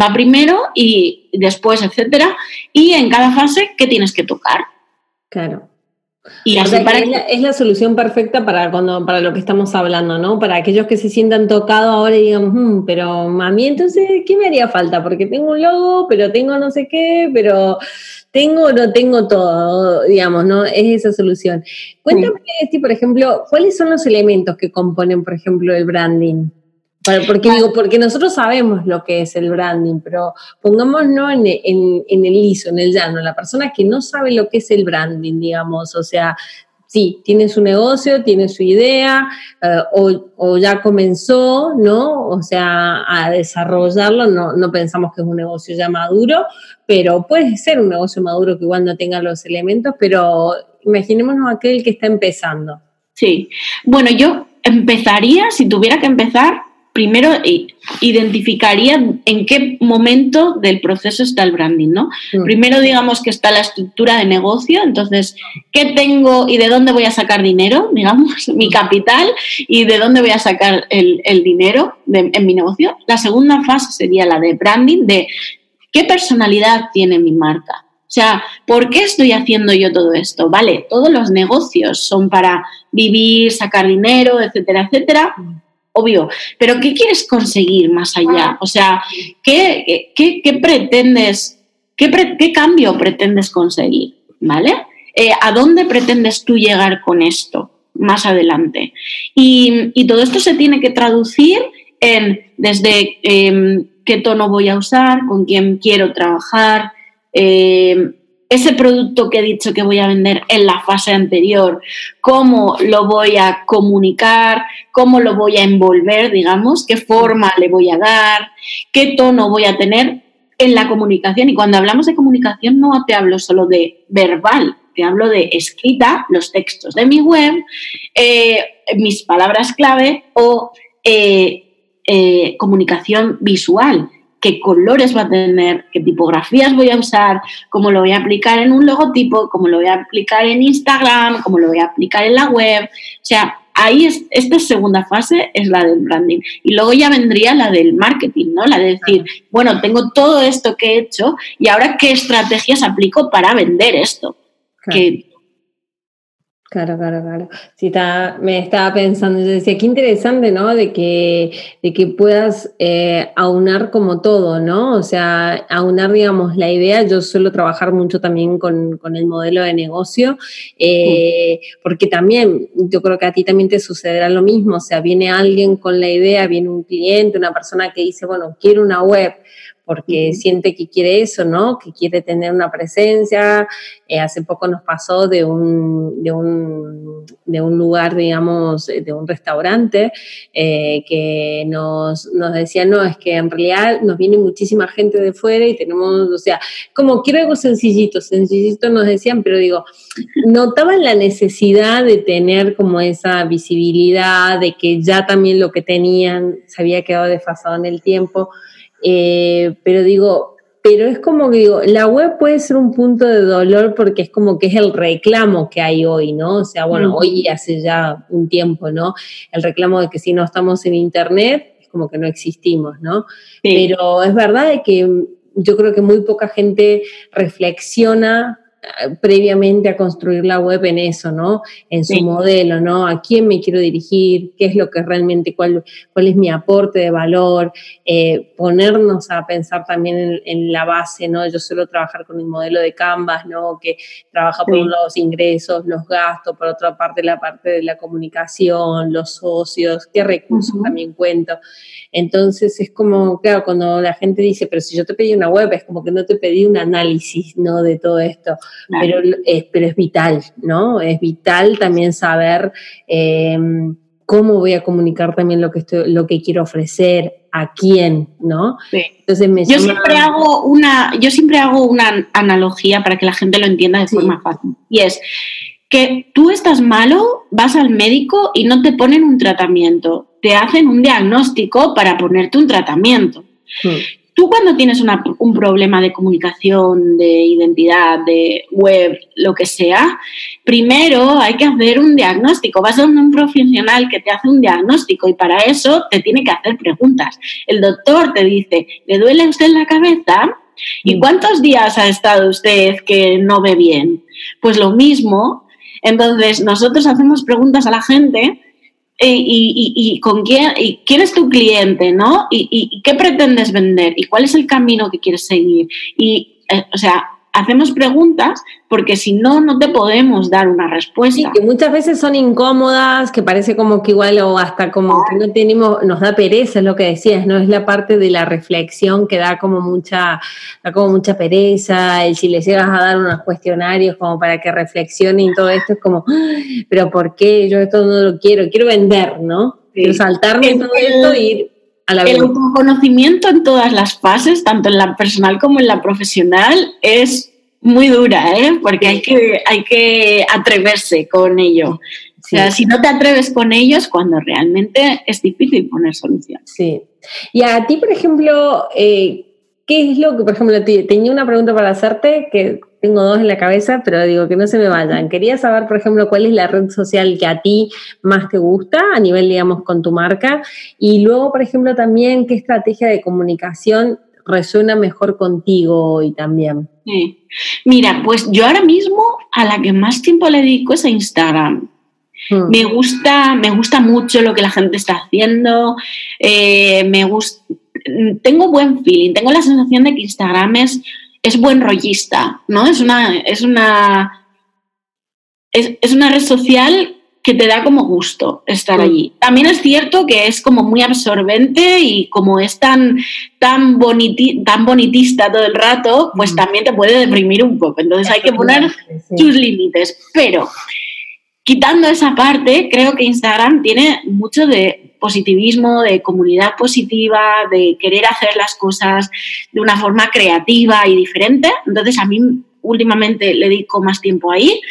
va primero y después, etcétera, y en cada fase qué tienes que tocar. Claro. Y es, la, solución perfecta para cuando para lo que estamos hablando, ¿no? Para aquellos que se sientan tocados ahora y digan, hmm, pero a mí entonces, ¿qué me haría falta? Porque tengo un logo, pero tengo no sé qué, pero tengo o no tengo todo, digamos, ¿no? Es esa solución. Cuéntame, por ejemplo, ¿cuáles son los elementos que componen, por ejemplo, el branding? Porque digo, porque nosotros sabemos lo que es el branding, pero pongámonos en, en, en, el liso, en el llano, la persona que no sabe lo que es el branding, digamos, o sea, sí, tiene su negocio, tiene su idea, eh, o, o, ya comenzó, ¿no? O sea, a desarrollarlo, no, no pensamos que es un negocio ya maduro, pero puede ser un negocio maduro que igual no tenga los elementos, pero imaginémonos aquel que está empezando. Sí, bueno, yo empezaría, si tuviera que empezar, primero identificaría en qué momento del proceso está el branding, ¿no? Primero digamos que está la estructura de negocio, entonces, ¿qué tengo y de dónde voy a sacar dinero? Digamos, mi capital y de dónde voy a sacar el, dinero en mi negocio. La segunda fase sería la de branding, de qué personalidad tiene mi marca. O sea, ¿por qué estoy haciendo yo todo esto? Vale, todos los negocios son para vivir, sacar dinero, etcétera, etcétera mm obvio, pero ¿qué quieres conseguir más allá? O sea, ¿qué, pretendes, qué, cambio pretendes conseguir? ¿Vale? Eh, ¿A dónde pretendes tú llegar con esto más adelante? Y, todo esto se tiene que traducir en desde em, qué tono voy a usar, con quién quiero trabajar, em, ese producto que he dicho que voy a vender en la fase anterior, cómo lo voy a comunicar, cómo lo voy a envolver, digamos, qué forma le voy a dar, qué tono voy a tener en la comunicación. Y cuando hablamos de comunicación no te hablo solo de verbal, te hablo de escrita, los textos de mi web, eh, mis palabras clave o eh, eh, comunicación visual qué colores va a tener, qué tipografías voy a usar, cómo lo voy a aplicar en un logotipo, cómo lo voy a aplicar en Instagram, cómo lo voy a aplicar en la web. O sea, ahí es, esta segunda fase es la del branding. Y luego ya vendría la del marketing, ¿no? La de decir, bueno, tengo todo esto que he hecho y ahora qué estrategias aplico para vender esto. Que Claro, claro, claro. Sí, me estaba pensando, yo decía, qué interesante, ¿no? De que, de que puedas eh, aunar como todo, ¿no? O sea, aunar, digamos, la idea. Yo suelo trabajar mucho también con, el modelo de negocio, eh, porque también, yo creo que a ti también te sucederá lo mismo. O sea, viene alguien con la idea, viene un cliente, una persona que dice, bueno, quiero una web porque siente que quiere eso, ¿no? Que quiere tener una presencia. Eh, hace poco nos pasó de un, de un, de un lugar, digamos, de un restaurante, eh, que nos, nos decía, no, es que en realidad nos viene muchísima gente de fuera y tenemos, o sea, como quiero algo sencillito, sencillito nos decían, pero digo, notaban la necesidad de tener como esa visibilidad, de que ya también lo que tenían se había quedado desfasado en el tiempo. Eh, pero digo, pero es como que digo, la web puede ser un punto de dolor porque es como que es el reclamo que hay hoy, ¿no? O sea, bueno, hoy hace ya un tiempo, ¿no? El reclamo de que si no estamos en Internet es como que no existimos, ¿no? Pero es verdad que yo creo que muy poca gente reflexiona previamente a construir la web en eso, ¿no? En su modelo, ¿no? ¿A quién me quiero dirigir? ¿Qué es lo que realmente, cuál, cuál es mi aporte de valor? Eh, ponernos a pensar también en, la base, ¿no? Yo suelo trabajar con un modelo de Canvas, ¿no? Que trabaja por lado los ingresos, los gastos, por otra parte la parte de la comunicación, los socios, qué recursos también cuento. Entonces es como, claro, cuando la gente dice, pero si yo te pedí una web, es como que no te pedí un análisis, ¿no? De todo esto, pero, es, pero es vital, ¿no? Es vital también saber eh, cómo voy a comunicar también lo que, estoy, lo que quiero ofrecer, a quién, ¿no? Entonces me yo, siempre hago una, yo siempre hago una analogía para que la gente lo entienda de forma fácil. Y es que tú estás malo, vas al médico y no te ponen un tratamiento te hacen un diagnóstico para ponerte un tratamiento. Hmm. Tú cuando tienes un problema de comunicación, de identidad, de web, lo que sea, primero hay que hacer un diagnóstico. Vas a un profesional que te hace un diagnóstico y para eso te tiene que hacer preguntas. El doctor te dice, ¿le duele a usted la cabeza? ¿Y hmm. cuántos días ha estado usted que no ve bien? Pues lo mismo. Entonces, nosotros hacemos preguntas a la gente y, con quién, y quién es tu cliente, ¿no? Y, qué pretendes vender y cuál es el camino que quieres seguir. Y, eh, o sea, hacemos preguntas porque si no, no te podemos dar una respuesta. Sí, que muchas veces son incómodas, que parece como que igual o hasta como que no tenemos, nos da pereza, es lo que decías, ¿no? Es la parte de la reflexión que da como mucha, da como mucha pereza, el si les llegas a dar unos cuestionarios como para que reflexionen y todo esto es como, pero ¿por qué? Yo esto no lo quiero, quiero vender, ¿no? Quiero saltarme todo esto y ir a la El autoconocimiento en todas las fases, tanto en la personal como en la profesional, es muy dura, ¿eh? porque hay que, hay que atreverse con ello. O sea, si no te atreves con ellos, cuando realmente es difícil poner solución. Sí. Y a ti, por ejemplo, eh, ¿qué es lo que, por ejemplo, tenía una pregunta para hacerte que tengo dos en la cabeza, pero digo que no se me vayan. Quería saber, por ejemplo, cuál es la red social que a ti más te gusta a nivel, digamos, con tu marca. Y luego, por ejemplo, también qué estrategia de comunicación resuena mejor contigo hoy también. Mira, pues yo ahora mismo a la que más tiempo le dedico es a Instagram. Hmm. Me gusta, me gusta mucho lo que la gente está haciendo. Eh, me gusta, tengo buen feeling. Tengo la sensación de que Instagram es es buen rollista, ¿no? Es una, es una, es, una red social que te da como gusto estar allí. También es cierto que es como muy absorbente y como es tan, tan, tan bonitista todo el rato, pues también te puede deprimir un poco. Entonces hay que poner sus límites. Pero quitando esa parte, creo que Instagram tiene mucho de positivismo, de comunidad positiva, de querer hacer las cosas de una forma creativa y diferente. Entonces a mí últimamente le dedico más tiempo ahí.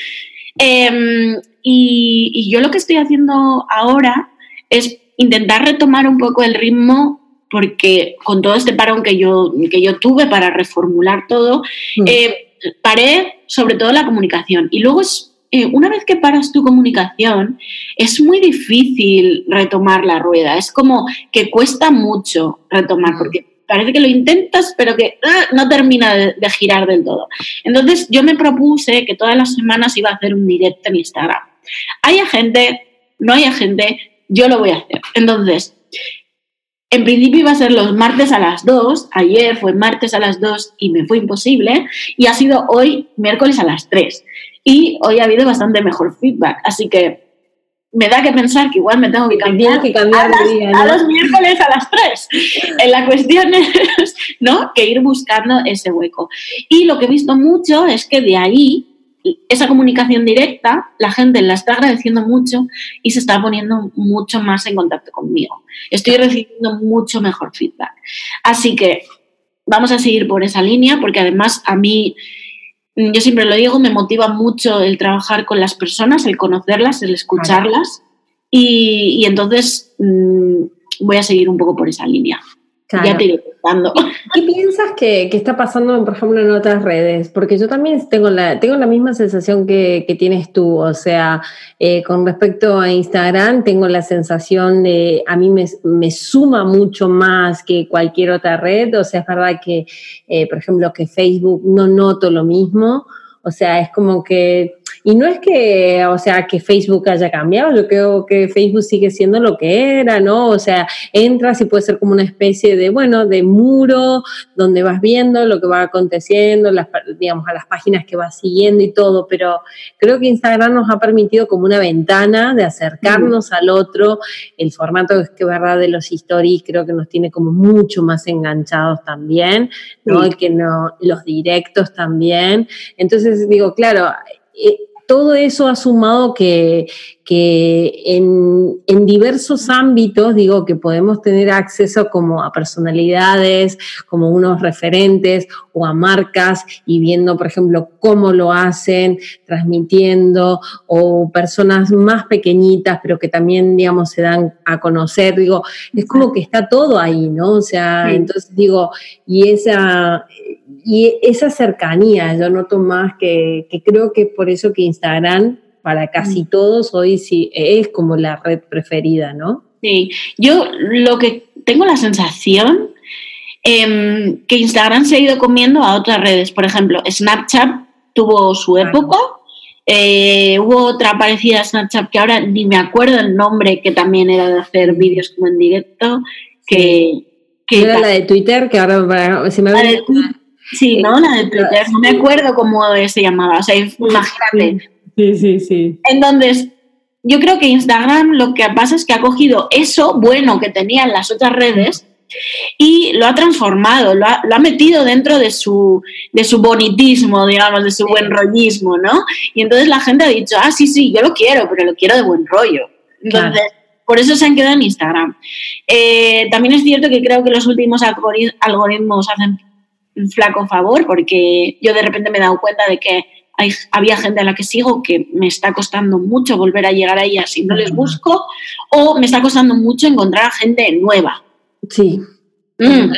Em, y, yo lo que estoy haciendo ahora es intentar retomar un poco el ritmo porque con todo este parón que yo, que yo tuve para reformular todo, mm. eh, paré sobre todo la comunicación. Y luego es eh, una vez que paras tu comunicación, es muy difícil retomar la rueda. Es como que cuesta mucho retomar, porque parece que lo intentas, pero que ah, no termina de, girar del todo. Entonces, yo me propuse que todas las semanas iba a hacer un directo en Instagram. Hay gente, no hay gente, yo lo voy a hacer. Entonces, en principio iba a ser los martes a las 2, ayer fue martes a las 2 y me fue imposible, y ha sido hoy miércoles a las 3 y hoy ha habido bastante mejor feedback. Así que me da que pensar que igual me tengo que cambiar, que cambiar a, los miércoles a las 3. En la cuestión es ¿no? que ir buscando ese hueco. Y lo que he visto mucho es que de ahí, esa comunicación directa, la gente la está agradeciendo mucho y se está poniendo mucho más en contacto conmigo. Estoy recibiendo mucho mejor feedback. Así que vamos a seguir por esa línea porque además a mí yo siempre lo digo, me motiva mucho el trabajar con las personas, el conocerlas, el escucharlas. Y, entonces mm, voy a seguir un poco por esa línea. Ya te iré ¿Qué piensas que, está pasando, por ejemplo, en otras redes? Porque yo también tengo la, tengo la misma sensación que, tienes tú. O sea, eh, con respecto a Instagram, tengo la sensación de, a mí me, me, suma mucho más que cualquier otra red. O sea, es verdad que, eh, por ejemplo, que Facebook no noto lo mismo O sea, es como que y no es que, o sea, que Facebook haya cambiado, yo creo que Facebook sigue siendo lo que era, ¿no? O sea, entras y puede ser como una especie de, bueno, de muro donde vas viendo lo que va aconteciendo, las, digamos, a las páginas que vas siguiendo y todo, pero creo que Instagram nos ha permitido como una ventana de acercarnos al otro, el formato es que verdad de los stories creo que nos tiene como mucho más enganchados también, ¿no? El que no, los directos también. Entonces digo, claro, eh, todo eso ha sumado que, en, diversos ámbitos, digo, que podemos tener acceso como a personalidades, como unos referentes o a marcas y viendo, por ejemplo, cómo lo hacen, transmitiendo, o personas más pequeñitas, pero que también, digamos, se dan a conocer, digo, es como que está todo ahí, ¿no? O sea, entonces digo, y esa y esa cercanía, yo noto más que, creo que es por eso que Instagram para casi todos hoy sí es como la red preferida, ¿no? Sí, yo lo que tengo la sensación em, que Instagram se ha ido comiendo a otras redes. Por ejemplo, Snapchat tuvo su época. Eh, hubo otra parecida a Snapchat que ahora ni me acuerdo el nombre, que también era de hacer vídeos como en directo. Que, era la de Twitter, que ahora se me ha Sí, ¿no? La de Twitter. No me acuerdo cómo se llamaba. O sea, imagínate. Sí, sí, sí. Entonces, yo creo que Instagram lo que pasa es que ha cogido eso bueno que tenían las otras redes y lo ha transformado, lo ha, lo ha, metido dentro de su, de su bonitismo, digamos, de su buen rollismo, ¿no? Y entonces la gente ha dicho, ah, sí, sí, yo lo quiero, pero lo quiero de buen rollo. Entonces, por eso se han quedado en Instagram. Eh, también es cierto que creo que los últimos algoritmos hacen un flaco favor porque yo de repente me he dado cuenta de que hay, había gente a la que sigo que me está costando mucho volver a llegar a ellas si no les busco o me está costando mucho encontrar a gente nueva. Sí. Mm.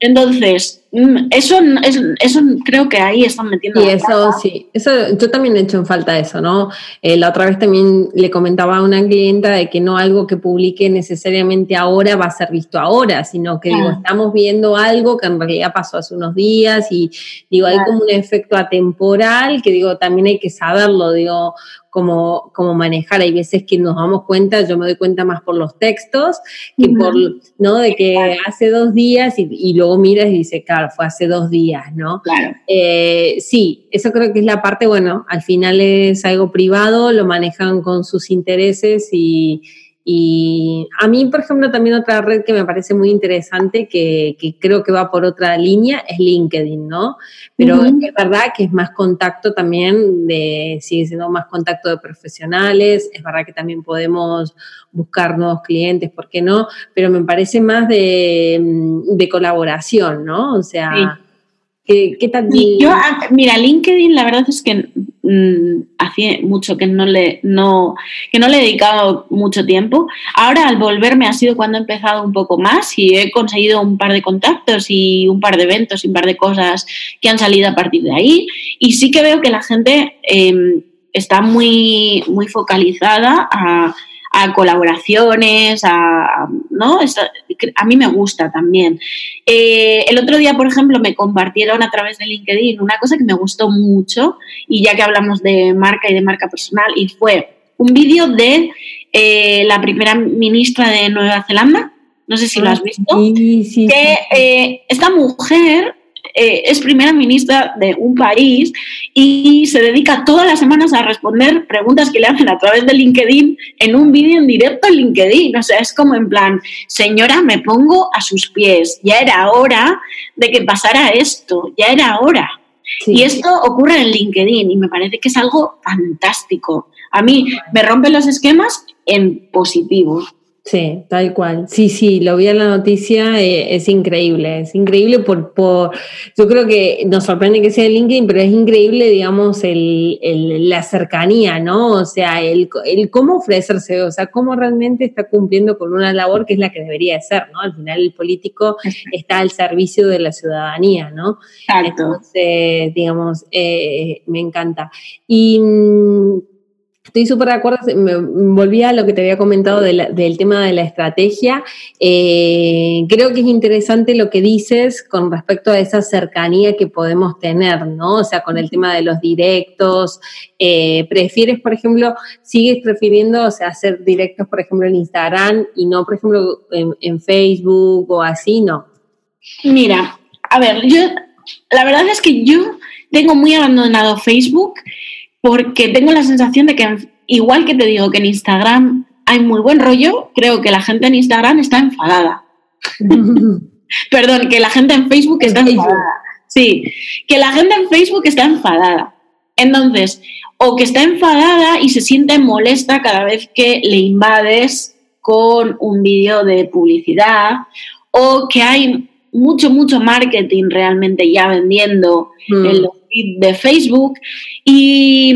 Entonces, mm, eso, es, eso creo que ahí están metiendo. Y eso sí, eso, yo también he hecho en falta eso, ¿no? Eh, la otra vez también le comentaba a una clienta de que no algo que publique necesariamente ahora va a ser visto ahora, sino que digo, estamos viendo algo que en realidad pasó hace unos días y digo, hay como un efecto atemporal que digo, también hay que saberlo, digo, cómo, cómo manejar. Hay veces que nos damos cuenta, yo me doy cuenta más por los textos que por, ¿no? De que hace dos días y, y, luego miras y dices, claro, fue hace dos días, ¿no? Claro. Eh, sí, eso creo que es la parte, bueno, al final es algo privado, lo manejan con sus intereses y y a mí, por ejemplo, también otra red que me parece muy interesante, que, creo que va por otra línea, es LinkedIn, ¿no? Pero es verdad que es más contacto también, de, sigue siendo más contacto de profesionales, es verdad que también podemos buscar nuevos clientes, ¿por qué no? Pero me parece más de, de colaboración, ¿no? O sea... ¿Qué, tal? Yo, ah, mira, LinkedIn la verdad es que mm, hacía mucho que no, le, no, que no le he dedicado mucho tiempo. Ahora al volverme ha sido cuando he empezado un poco más y he conseguido un par de contactos y un par de eventos y un par de cosas que han salido a partir de ahí. Y sí que veo que la gente em, está muy, muy focalizada a a colaboraciones, a, ¿no? A mí me gusta también. Eh, el otro día, por ejemplo, me compartieron a través de LinkedIn una cosa que me gustó mucho, y ya que hablamos de marca y de marca personal, y fue un vídeo de eh, la primera ministra de Nueva Zelanda, no sé si lo has visto, que eh, esta mujer eh, es primera ministra de un país y se dedica todas las semanas a responder preguntas que le hacen a través de LinkedIn en un vídeo en directo en LinkedIn. O sea, es como en plan, señora, me pongo a sus pies, ya era hora de que pasara esto, ya era hora. Y esto ocurre en LinkedIn y me parece que es algo fantástico. A mí me rompen los esquemas en positivo. Sí, tal cual. Sí, sí, lo vi en la noticia, eh, es increíble, es increíble por, por, yo creo que nos sorprende que sea en LinkedIn, pero es increíble, digamos, el, el, la cercanía, ¿no? O sea, el, el cómo ofrecerse, o sea, cómo realmente está cumpliendo con una labor que es la que debería de ser, ¿no? Al final el político está al servicio de la ciudadanía, ¿no? Exacto. Entonces, digamos, eh, me encanta. Y Estoy súper de acuerdo, me volví a lo que te había comentado del tema de la estrategia. Eh, creo que es interesante lo que dices con respecto a esa cercanía que podemos tener, ¿no? O sea, con el tema de los directos. Eh, ¿Prefieres, por ejemplo, sigues prefiriendo, o sea, hacer directos, por ejemplo, en Instagram y no, por ejemplo, en, Facebook o así, no? Mira, a ver, yo, la verdad es que yo tengo muy abandonado Facebook porque tengo la sensación de que, igual que te digo que en Instagram hay muy buen rollo, creo que la gente en Instagram está enfadada. Perdón, que la gente en Facebook está enfadada. Sí, que la gente en Facebook está enfadada. Entonces, o que está enfadada y se siente molesta cada vez que le invades con un vídeo de publicidad, o que hay mucho, mucho marketing realmente ya vendiendo mm. en los de Facebook y,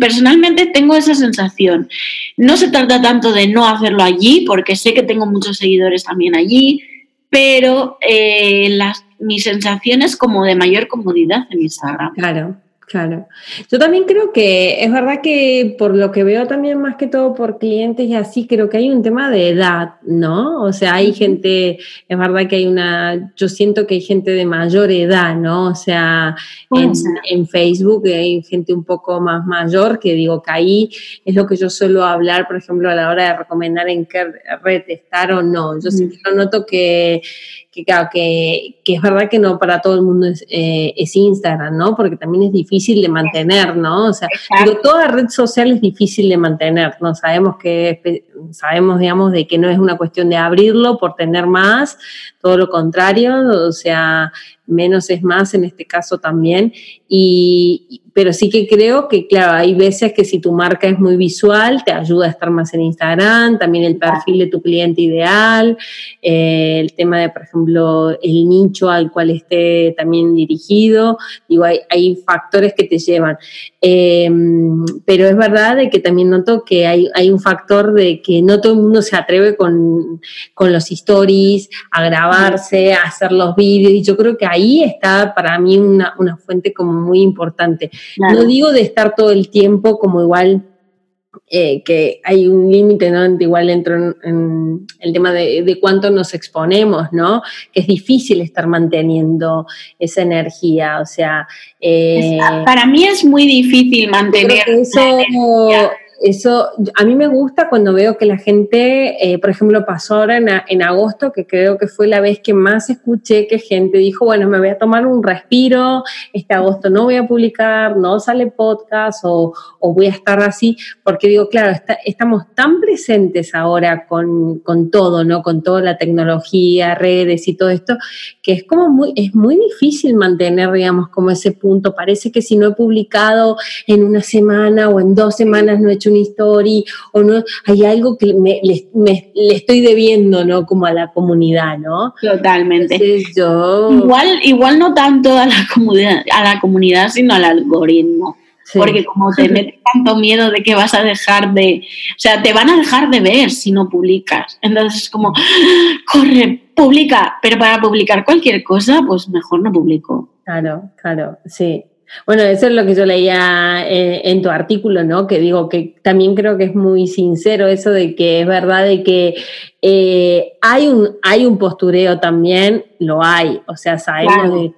personalmente tengo esa sensación. No se trata tanto de no hacerlo allí, porque sé que tengo muchos seguidores también allí, pero eh, las, mi sensación es como de mayor comodidad en Instagram. Claro. Claro. Yo también creo que es verdad que por lo que veo también más que todo por clientes y así, creo que hay un tema de edad, ¿no? O sea, hay gente, es verdad que hay una, yo siento que hay gente de mayor edad, ¿no? O sea, en, Facebook hay gente un poco más mayor que digo que ahí es lo que yo suelo hablar, por ejemplo, a la hora de recomendar en qué red estar o no. Yo siempre noto que que claro, que, es verdad que no para todo el mundo eh, es, Instagram, ¿no? Porque también es difícil de mantener, ¿no? O sea, pero toda red social es difícil de mantener, ¿no? Sabemos que, sabemos, digamos, de que no es una cuestión de abrirlo por tener más, todo lo contrario, o sea, menos es más en este caso también. Y, pero sí que creo que, claro, hay veces que si tu marca es muy visual, te ayuda a estar más en Instagram, también el perfil de tu cliente ideal, eh, el tema de, por ejemplo, el nicho al cual esté también dirigido. Digo, hay, hay factores que te llevan. Em, pero es verdad de que también noto que hay, hay, un factor de que no todo el mundo se atreve con, con los stories, a grabarse, a hacer los vídeos, y yo creo que ahí está para mí una, una fuente como muy importante. No digo de estar todo el tiempo como igual eh, que hay un límite, ¿no? Igual dentro en, el tema de, cuánto nos exponemos, ¿no? Que es difícil estar manteniendo esa energía, o sea... Eh, para mí es muy difícil mantener... Eso, eso, a mí me gusta cuando veo que la gente, eh, por ejemplo, pasó ahora en, agosto, que creo que fue la vez que más escuché que gente dijo, bueno, me voy a tomar un respiro, este agosto no voy a publicar, no sale podcast o, voy a estar así, porque digo, claro, estamos tan presentes ahora con, con, todo, ¿no? Con toda la tecnología, redes y todo esto, que es como muy, es muy difícil mantener, digamos, como ese punto. Parece que si no he publicado en una semana o en dos semanas no he hecho story o no, hay algo que me, le, estoy debiendo, ¿no? Como a la comunidad, ¿no? Totalmente. igual, igual no tanto a la comunidad, a la comunidad, sino al algoritmo. Porque como te metes tanto miedo de que vas a dejar de, o sea, te van a dejar de ver si no publicas. Entonces es como, corre, publica, pero para publicar cualquier cosa, pues mejor no publico. Claro, claro, sí. Bueno, eso es lo que yo leía eh, en, tu artículo, ¿no? Que digo que también creo que es muy sincero eso de que es verdad de que eh, hay, un, hay un postureo también, lo hay, o sea, sabemos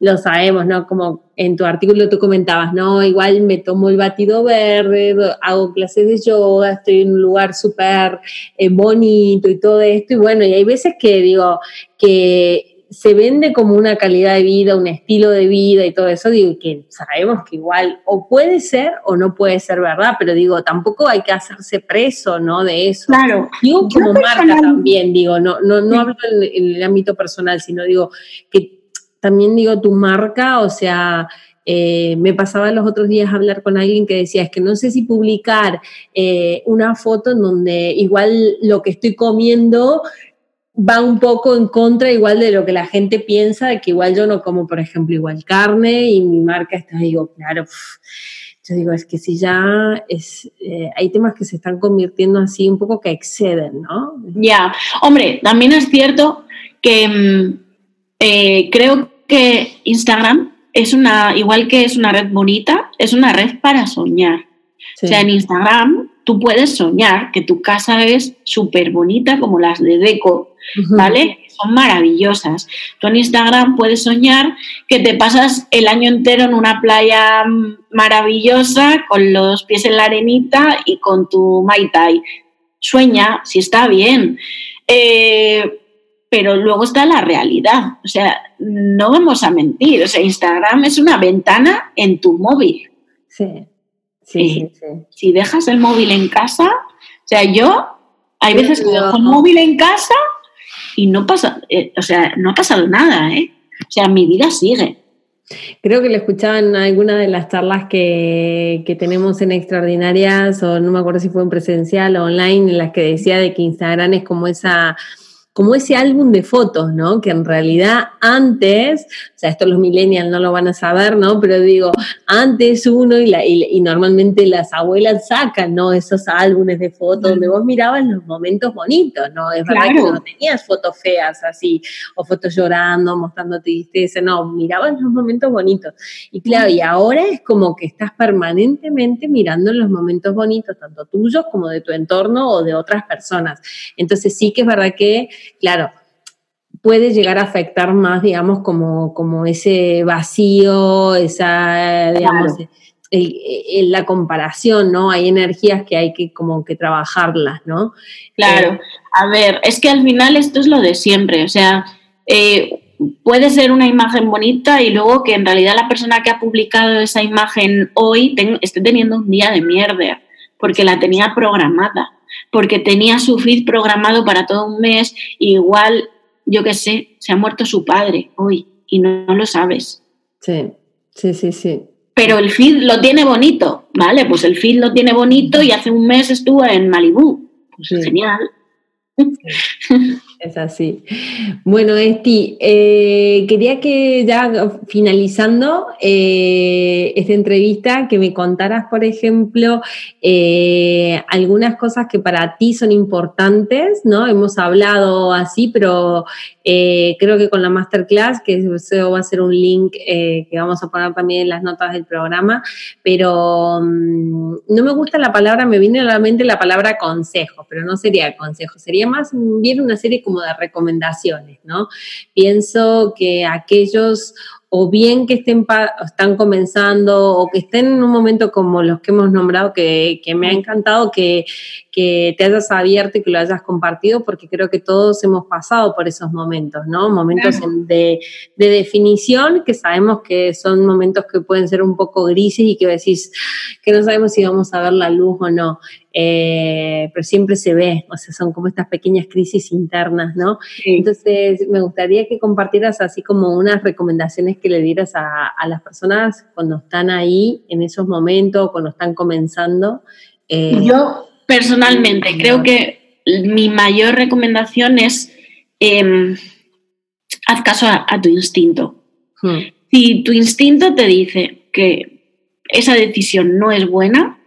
lo sabemos, ¿no? Como en tu artículo tú comentabas, ¿no? Igual me tomo el batido verde, hago clases de yoga, estoy en un lugar súper eh, bonito y todo esto, y bueno, y hay veces que digo que se vende como una calidad de vida, un estilo de vida y todo eso, digo que sabemos que igual o puede ser o no puede ser verdad, pero digo, tampoco hay que hacerse preso, ¿no? De eso. Claro. Digo como marca también, digo, no, no, no hablo en, el ámbito personal, sino digo que también digo tu marca, o sea, eh, me pasaba los otros días hablar con alguien que decía, es que no sé si publicar eh, una foto en donde igual lo que estoy comiendo va un poco en contra igual de lo que la gente piensa, de que igual yo no como, por ejemplo, igual carne y mi marca está, digo, claro, yo digo, es que si ya es, eh, hay temas que se están convirtiendo así un poco que exceden, ¿no? Ya, hombre, también es cierto que mm, eh, creo que Instagram es una, igual que es una red bonita, es una red para soñar. O sea, en Instagram tú puedes soñar que tu casa es súper bonita como las de Deco, ¿vale? Son maravillosas. Tú en Instagram puedes soñar que te pasas el año entero en una playa maravillosa con los pies en la arenita y con tu Mai Tai. Sueña, si está bien. Eh, pero luego está la realidad. O sea, no vamos a mentir. O sea, Instagram es una ventana en tu móvil. Sí. Sí, sí, Si dejas el móvil en casa, o sea, yo hay veces que dejo el móvil en casa y no pasa, eh, o sea, no ha pasado nada, ¿eh? O sea, mi vida sigue. Creo que le escuchaba en alguna de las charlas que, que, tenemos en Extraordinarias, o no me acuerdo si fue en presencial o online, en las que decía de que Instagram es como esa como ese álbum de fotos, ¿no? Que en realidad antes, o sea, esto los millennials no lo van a saber, ¿no? Pero digo, antes uno y, la, y, normalmente las abuelas sacan, ¿no? Esos álbumes de fotos donde vos mirabas los momentos bonitos, ¿no? Es verdad que no tenías fotos feas así, o fotos llorando, mostrándote tristeza, no, mirabas los momentos bonitos. Y claro, y ahora es como que estás permanentemente mirando los momentos bonitos, tanto tuyos como de tu entorno o de otras personas. Entonces sí que es verdad que claro, puede llegar a afectar más, digamos, como, como ese vacío, esa, digamos, la comparación, ¿no? Hay energías que hay que como que trabajarlas, ¿no? Claro. Eh, a ver, es que al final esto es lo de siempre, o sea, eh, puede ser una imagen bonita y luego que en realidad la persona que ha publicado esa imagen hoy esté teniendo un día de mierda, porque la tenía programada porque tenía su feed programado para todo un mes, igual, yo qué sé, se ha muerto su padre hoy y no, lo sabes. Sí, sí, sí, sí. Pero el feed lo tiene bonito, ¿vale? Pues el feed lo tiene bonito y hace un mes estuvo en Malibú. Pues genial. Es así. Bueno, Esti, eh, quería que ya finalizando eh, esta entrevista, que me contaras, por ejemplo, eh, algunas cosas que para ti son importantes, ¿no? Hemos hablado así, pero creo que con la masterclass, que eso va a ser un link que vamos a poner también en las notas del programa, pero mm, no me gusta la palabra, me viene a la mente la palabra consejo, pero no sería consejo, sería más bien una serie de recomendaciones, ¿no? Pienso que aquellos o bien que estén están comenzando o que estén en un momento como los que hemos nombrado, que, me ha encantado que, que, te hayas abierto y que lo hayas compartido, porque creo que todos hemos pasado por esos momentos, ¿no? Momentos de, de, definición que sabemos que son momentos que pueden ser un poco grises y que decís que no sabemos si vamos a ver la luz o no. Eh, pero siempre se ve, o sea, son como estas pequeñas crisis internas, ¿no? Entonces, me gustaría que compartieras así como unas recomendaciones que le dieras a, las personas cuando están ahí en esos momentos, cuando están comenzando. Eh, Yo personalmente creo que mi mayor recomendación es eh, haz caso a, tu instinto. Hmm. Si tu instinto te dice que esa decisión no es buena,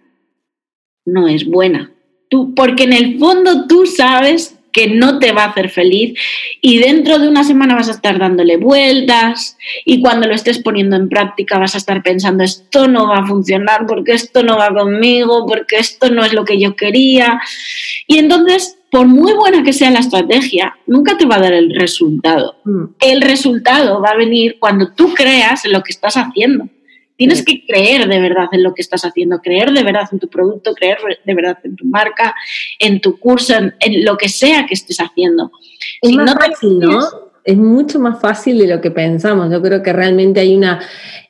no es buena. Tú, porque en el fondo tú sabes que no te va a hacer feliz y dentro de una semana vas a estar dándole vueltas y cuando lo estés poniendo en práctica vas a estar pensando esto no va a funcionar porque esto no va conmigo, porque esto no es lo que yo quería. Y entonces, por muy buena que sea la estrategia, nunca te va a dar el resultado. Mm. El resultado va a venir cuando tú creas en lo que estás haciendo. Tienes que creer de verdad en lo que estás haciendo, creer de verdad en tu producto, creer de verdad en tu marca, en tu curso, en, lo que sea que estés haciendo. Es más fácil, ¿no? Es mucho más fácil de lo que pensamos. Yo creo que realmente hay una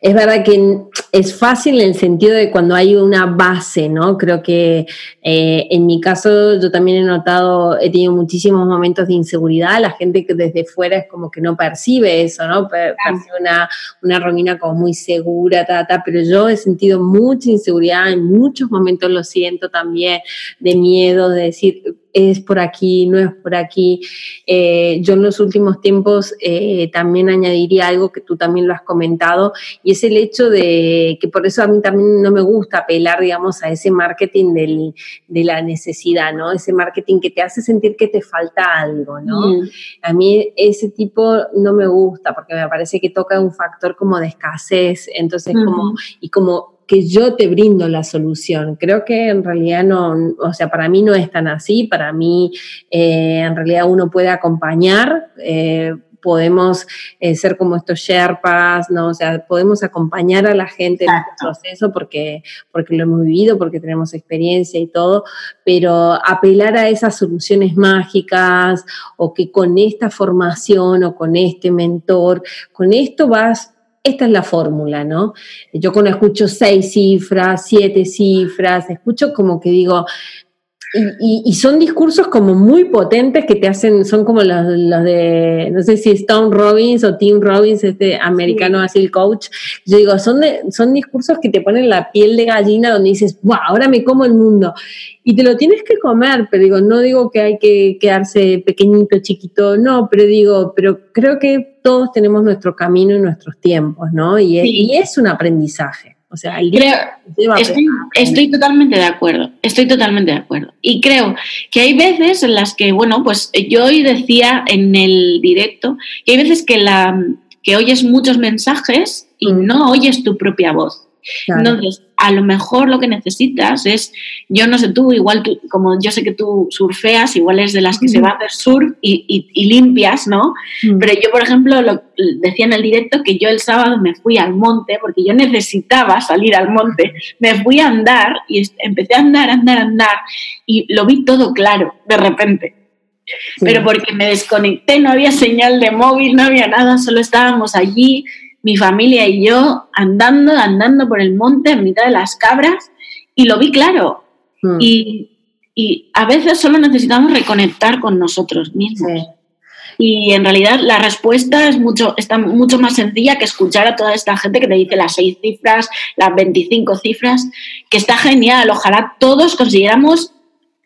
es verdad que es fácil en el sentido de cuando hay una base, ¿no? Creo que eh, en mi caso yo también he notado, he tenido muchísimos momentos de inseguridad, la gente que desde fuera es como que no percibe eso, ¿no? Percibe una, una Romina como muy segura, ta, ta, pero yo he sentido mucha inseguridad, en muchos momentos lo siento también, de miedo, de decir, es por aquí, no es por aquí. Eh, yo en los últimos tiempos eh, también añadiría algo que tú también lo has comentado, y es el hecho de que por eso a mí también no me gusta apelar, digamos, a ese marketing del, de la necesidad, ¿no? Ese marketing que te hace sentir que te falta algo, ¿no? Mm. A mí ese tipo no me gusta porque me parece que toca un factor como de escasez, entonces como, y como que yo te brindo la solución. Creo que en realidad no, o sea, para mí no es tan así, para mí eh, en realidad uno puede acompañar. Eh, podemos eh, ser como estos Sherpas, ¿no? O sea, podemos acompañar a la gente en el este proceso porque, porque lo hemos vivido, porque tenemos experiencia y todo, pero apelar a esas soluciones mágicas o que con esta formación o con este mentor, con esto vas esta es la fórmula, ¿no? Yo cuando escucho seis cifras, siete cifras, escucho como que digo, y, son discursos como muy potentes que te hacen, son como los, de, no sé si Stone Robbins o Tim Robbins, este americano así el coach. Yo digo, son, de, son discursos que te ponen la piel de gallina donde dices, wow, ahora me como el mundo. Y te lo tienes que comer, pero digo, no digo que hay que quedarse pequeñito, chiquito, no, pero digo, pero creo que todos tenemos nuestro camino y nuestros tiempos, ¿no? Y, y es un aprendizaje. O sea, estoy, totalmente de acuerdo, estoy totalmente de acuerdo. Y creo que hay veces en las que, bueno, pues yo hoy decía en el directo que hay veces que, la, que oyes muchos mensajes y mm. no oyes tu propia voz. Entonces, a lo mejor lo que necesitas es, yo no sé tú, igual tú, como yo sé que tú surfeas, igual es de las que se va a hacer surf y, limpias, ¿no? Mm. Pero yo, por ejemplo, lo, decía en el directo que yo el sábado me fui al monte porque yo necesitaba salir al monte, me fui a andar y empecé a andar, andar, andar y lo vi todo claro de repente. Pero porque me desconecté, no había señal de móvil, no había nada, solo estábamos allí mi familia y yo andando, andando por el monte en mitad de las cabras y lo vi claro. Hmm. Y, a veces solo necesitamos reconectar con nosotros mismos. Y en realidad la respuesta es mucho, está mucho más sencilla que escuchar a toda esta gente que te dice las seis cifras, las 25 cifras, que está genial. Ojalá todos consiguiéramos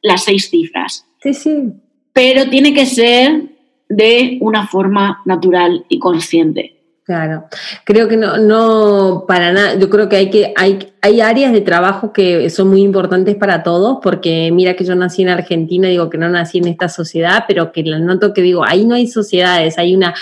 las seis cifras. Sí, sí. Pero tiene que ser de una forma natural y consciente. Claro, creo que no, no para nada, yo creo que hay que, hay, hay áreas de trabajo que son muy importantes para todos, porque mira que yo nací en Argentina, digo que no nací en esta sociedad, pero que noto que digo, ahí no hay sociedades, hay una,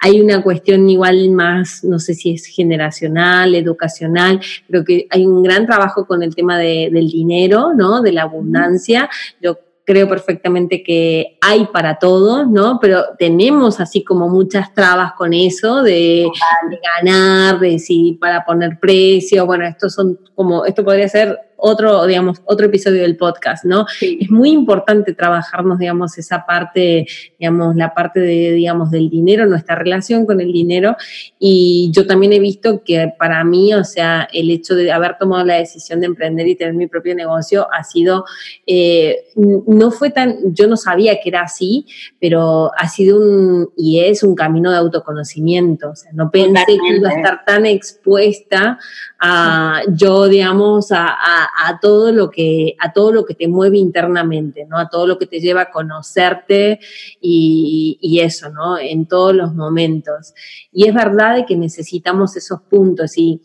hay una cuestión igual más, no sé si es generacional, educacional, creo que hay un gran trabajo con el tema de, del dinero, ¿no? De la abundancia. Yo creo perfectamente que hay para todos, ¿no? Pero tenemos así como muchas trabas con eso de, de ganar, de si para poner precio, bueno, estos son como, esto podría ser otro, digamos, otro episodio del podcast, ¿no? Es muy importante trabajarnos, digamos, esa parte, digamos, la parte de, digamos, del dinero, nuestra relación con el dinero. Y yo también he visto que para mí, o sea, el hecho de haber tomado la decisión de emprender y tener mi propio negocio ha sido, eh, no fue tan, yo no sabía que era así, pero ha sido un, y es un camino de autoconocimiento. O sea, no pensé que iba a estar tan expuesta a yo, digamos, a, a, todo lo que, a todo lo que te mueve internamente, ¿no? A todo lo que te lleva a conocerte y, y eso, ¿no? En todos los momentos. Y es verdad que necesitamos esos puntos y,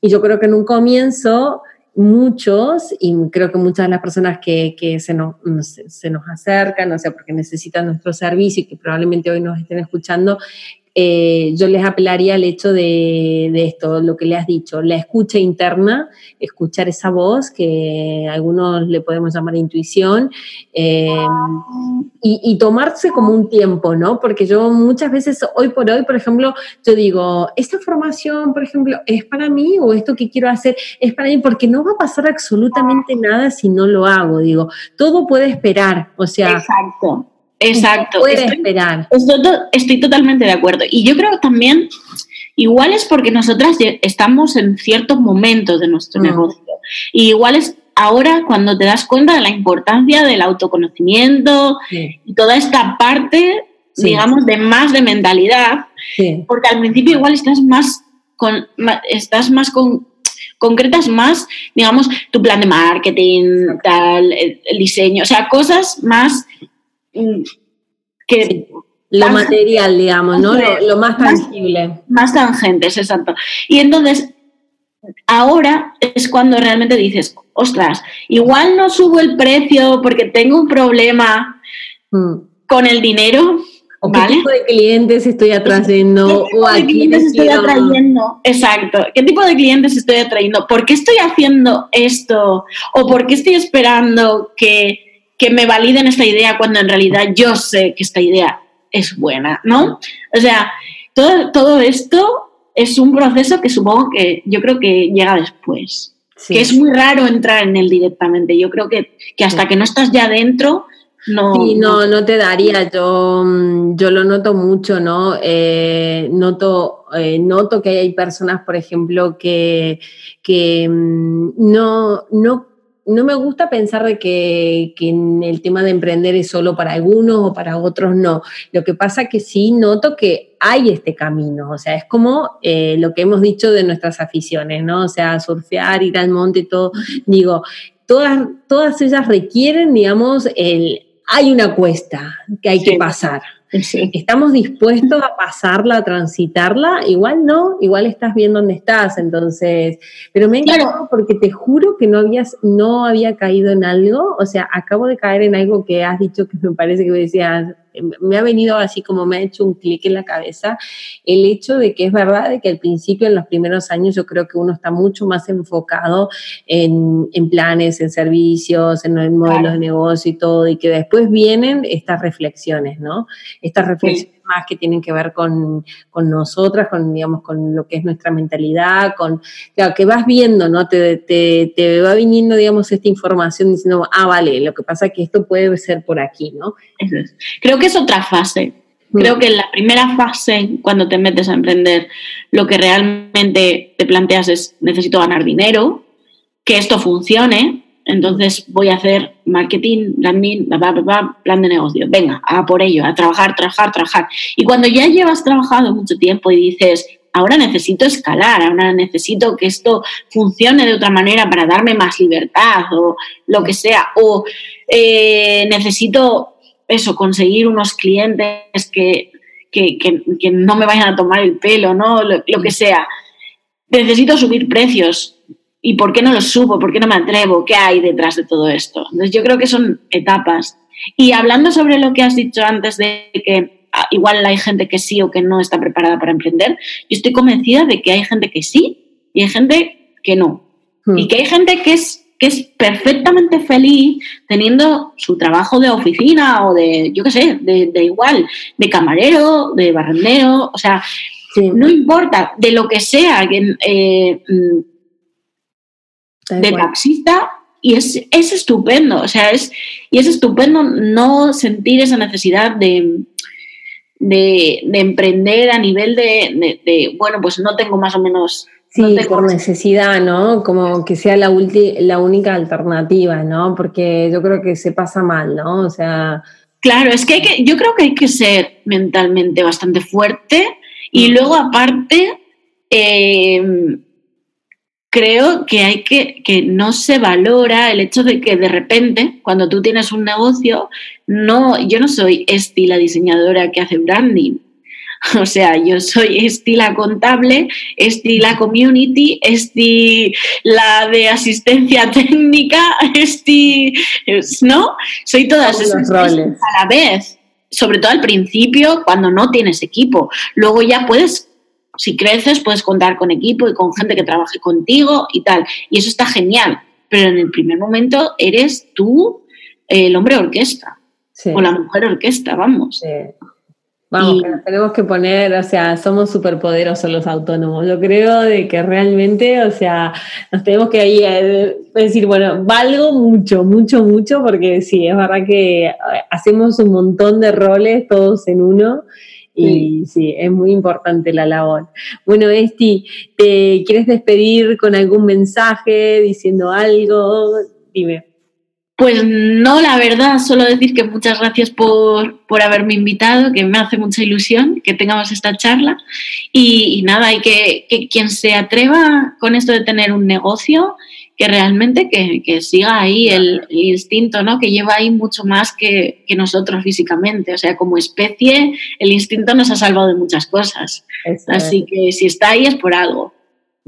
y yo creo que en un comienzo muchos, y creo que muchas de las personas que, que se, nos, se, nos acercan, o sea, porque necesitan nuestro servicio y que probablemente hoy nos estén escuchando, eh, yo les apelaría al hecho de, esto, lo que le has dicho, la escucha interna, escuchar esa voz que algunos le podemos llamar intuición, eh, y, tomarse como un tiempo, ¿no? Porque yo muchas veces, hoy por hoy, por ejemplo, yo digo, esta formación, por ejemplo, ¿es para mí o esto que quiero hacer es para mí? Porque no va a pasar absolutamente nada si no lo hago, digo, todo puede esperar, o sea... Exacto Exacto. Puede esperar. Estoy, totalmente de acuerdo. Y yo creo también, igual es porque nosotras estamos en ciertos momentos de nuestro mm. negocio. Y igual es ahora cuando te das cuenta de la importancia del autoconocimiento y toda esta parte, digamos, de más de mentalidad. Porque al principio igual estás más con, estás más con, concretas más, digamos, tu plan de marketing, tal, el, diseño, o sea, cosas más que... Lo material, digamos, ¿no? Lo, más tangible. Más, tangentes, exacto. Y entonces, ahora es cuando realmente dices, ostras, igual no subo el precio porque tengo un problema mm. con el dinero, ¿O qué tipo de clientes estoy atrayendo? ¿Qué tipo de clientes estoy atrayendo? Exacto. ¿Qué tipo de clientes estoy atrayendo? ¿Por qué estoy haciendo esto? ¿O por qué estoy esperando que, que me validen esta idea cuando en realidad yo sé que esta idea es buena? ¿No? O sea, todo, todo esto es un proceso que supongo que yo creo que llega después. Que es muy raro entrar en él directamente. Yo creo que, que hasta que no estás ya dentro, no, sí, no, no te daría. Yo, mm, yo lo noto mucho, ¿no? Eh, noto, eh, noto que hay personas, por ejemplo, que, que mm, no, no, no me gusta pensar de que, que, en el tema de emprender es solo para algunos o para otros no. Lo que pasa que sí noto que hay este camino, o sea, es como eh, lo que hemos dicho de nuestras aficiones, ¿no? O sea, surfear, ir al monte, todo. Digo, todas, todas ellas requieren, digamos, el hay una cuesta que hay que pasar. ¿Estamos dispuestos a pasarla, a transitarla? Igual no, igual estás bien donde estás, entonces, pero me encantado porque te juro que no habías, no había caído en algo, o sea, acabo de caer en algo que has dicho que me parece que decías, me ha venido así como me ha hecho un clic en la cabeza el hecho de que es verdad de que al principio, en los primeros años, yo creo que uno está mucho más enfocado en, planes, en servicios, en el modelo de negocio y todo, y que después vienen estas reflexiones, ¿no? Estas reflexiones más que tienen que ver con, nosotras, con, digamos, con lo que es nuestra mentalidad, con, claro, que vas viendo, ¿no? Te, te, va viniendo, digamos, esta información diciendo, ah, vale, lo que pasa es que esto puede ser por aquí, ¿no? Creo que es otra fase. Creo mm. que en la primera fase, cuando te metes a emprender, lo que realmente te planteas es, necesito ganar dinero, que esto funcione, entonces voy a hacer marketing, branding, plan de negocio. Venga, a por ello, a trabajar, trabajar, trabajar. Y cuando ya llevas trabajado mucho tiempo y dices, ahora necesito escalar, ahora necesito que esto funcione de otra manera para darme más libertad o lo que sea, o eh, necesito eso, conseguir unos clientes que, no me vayan a tomar el pelo, ¿no? lo que sea. Necesito subir precios ¿Y por qué no lo supo? ¿Por qué no me atrevo? ¿Qué hay detrás de todo esto? Entonces yo creo que son etapas. Y hablando sobre lo que has dicho antes de que ah, igual hay gente que sí o que no está preparada para emprender, yo estoy convencida de que hay gente que sí y hay gente que no. Hmm. Y que hay gente que es, que es perfectamente feliz teniendo su trabajo de oficina o de, yo qué sé, de, igual, de camarero, de barrendero, o sea, no importa, de lo que sea, eh, de taxista y es, es, estupendo, o sea, es, y es estupendo no sentir esa necesidad de, de, emprender a nivel de, bueno, pues no tengo más o menos... Sí, por necesidad, ¿no? Como que sea la, la única alternativa, ¿no? Porque yo creo que se pasa mal, ¿no? O sea... Claro, es que, hay que yo creo que hay que ser mentalmente bastante fuerte y mm. luego aparte... Eh, creo que hay que, que no se valora el hecho de que de repente, cuando tú tienes un negocio, no, yo no soy Esti la diseñadora que hace branding. O sea, yo soy Esti la contable, Esti la community, Esti la de asistencia técnica, Esti, ¿no? Soy todas esas roles a la vez. Sobre todo al principio, cuando no tienes equipo. Luego ya puedes si creces puedes contar con equipo y con gente que trabaje contigo y tal. Y eso está genial. Pero en el primer momento eres tú el hombre orquesta. O la mujer orquesta, vamos. Vamos, tenemos que poner, o sea, somos superpoderosos los autónomos. Yo creo de que realmente, o sea, nos tenemos que ahí eh, decir, bueno, valgo mucho, mucho, mucho, porque sí, es verdad que eh, hacemos un montón de roles todos en uno y sí. es muy importante la labor. Bueno, Esti, ¿te quieres despedir con algún mensaje, diciendo algo? Dime. Pues no, la verdad, solo decir que muchas gracias por, por, haberme invitado, que me hace mucha ilusión que tengamos esta charla. Y, nada, hay que, que, quien se atreva con esto de tener un negocio, que realmente que, siga ahí el, instinto, ¿no? Que lleva ahí mucho más que, nosotros físicamente. O sea, como especie, el instinto nos ha salvado de muchas cosas. Así que si está ahí es por algo.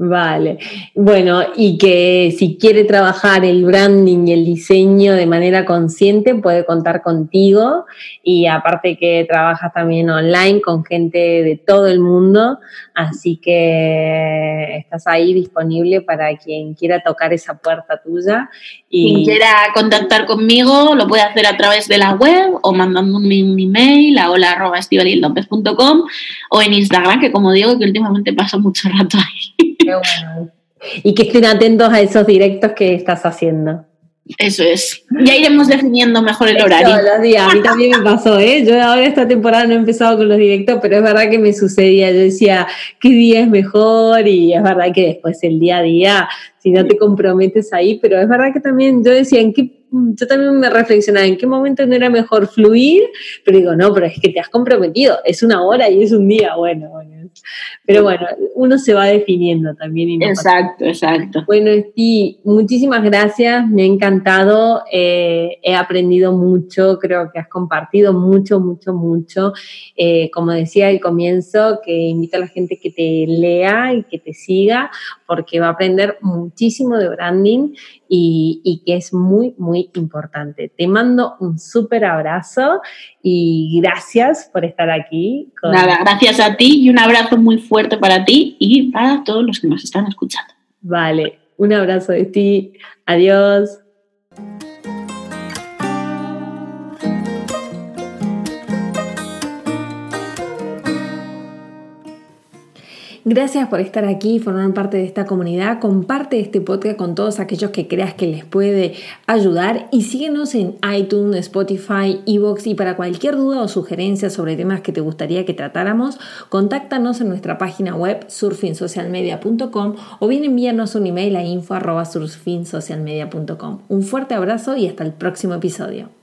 Vale, bueno, y que si quiere trabajar el branding y el diseño de manera consciente, puede contar contigo y aparte que trabajas también online con gente de todo el mundo, así que estás ahí disponible para quien quiera tocar esa puerta tuya. Y... Quien quiera contactar conmigo lo puede hacer a través de la web o mandándome un email a hola.estivalilopez.com o en Instagram, que como digo, que últimamente paso mucho rato ahí. Y que estén atentos a esos directos que estás haciendo. Eso es. Ya iremos definiendo mejor el horario. Todos los días. A mí también me pasó, ¿eh? Yo ahora esta temporada no he empezado con los directos, pero es verdad que me sucedía. Yo decía, ¿qué día es mejor? Y es verdad que después el día a día, si no te comprometes ahí, pero es verdad que también yo decía, ¿en qué yo también me reflexionaba en qué momento no era mejor fluir, pero digo, no, pero es que te has comprometido, es una hora y es un día, bueno, bueno. Pero bueno, uno se va definiendo también. exacto, exacto. Bueno, Esti, muchísimas gracias, me ha encantado, eh, he aprendido mucho, creo que has compartido mucho, mucho, mucho. Eh, como decía al comienzo, que invito a la gente que te lea y que te siga, porque va a aprender muchísimo de branding y, que es muy, muy importante. Te mando un súper abrazo y gracias por estar aquí. Nada, gracias a ti y un abrazo muy fuerte para ti y para todos los que nos están escuchando. Vale, un abrazo de ti. Adiós. Gracias por estar aquí y formar parte de esta comunidad. Comparte este podcast con todos aquellos que creas que les puede ayudar y síguenos en iTunes, Spotify, Evox y para cualquier duda o sugerencia sobre temas que te gustaría que tratáramos, contáctanos en nuestra página web surfinsocialmedia.com o bien envíanos un email a info.surfinsocialmedia.com. Un fuerte abrazo y hasta el próximo episodio.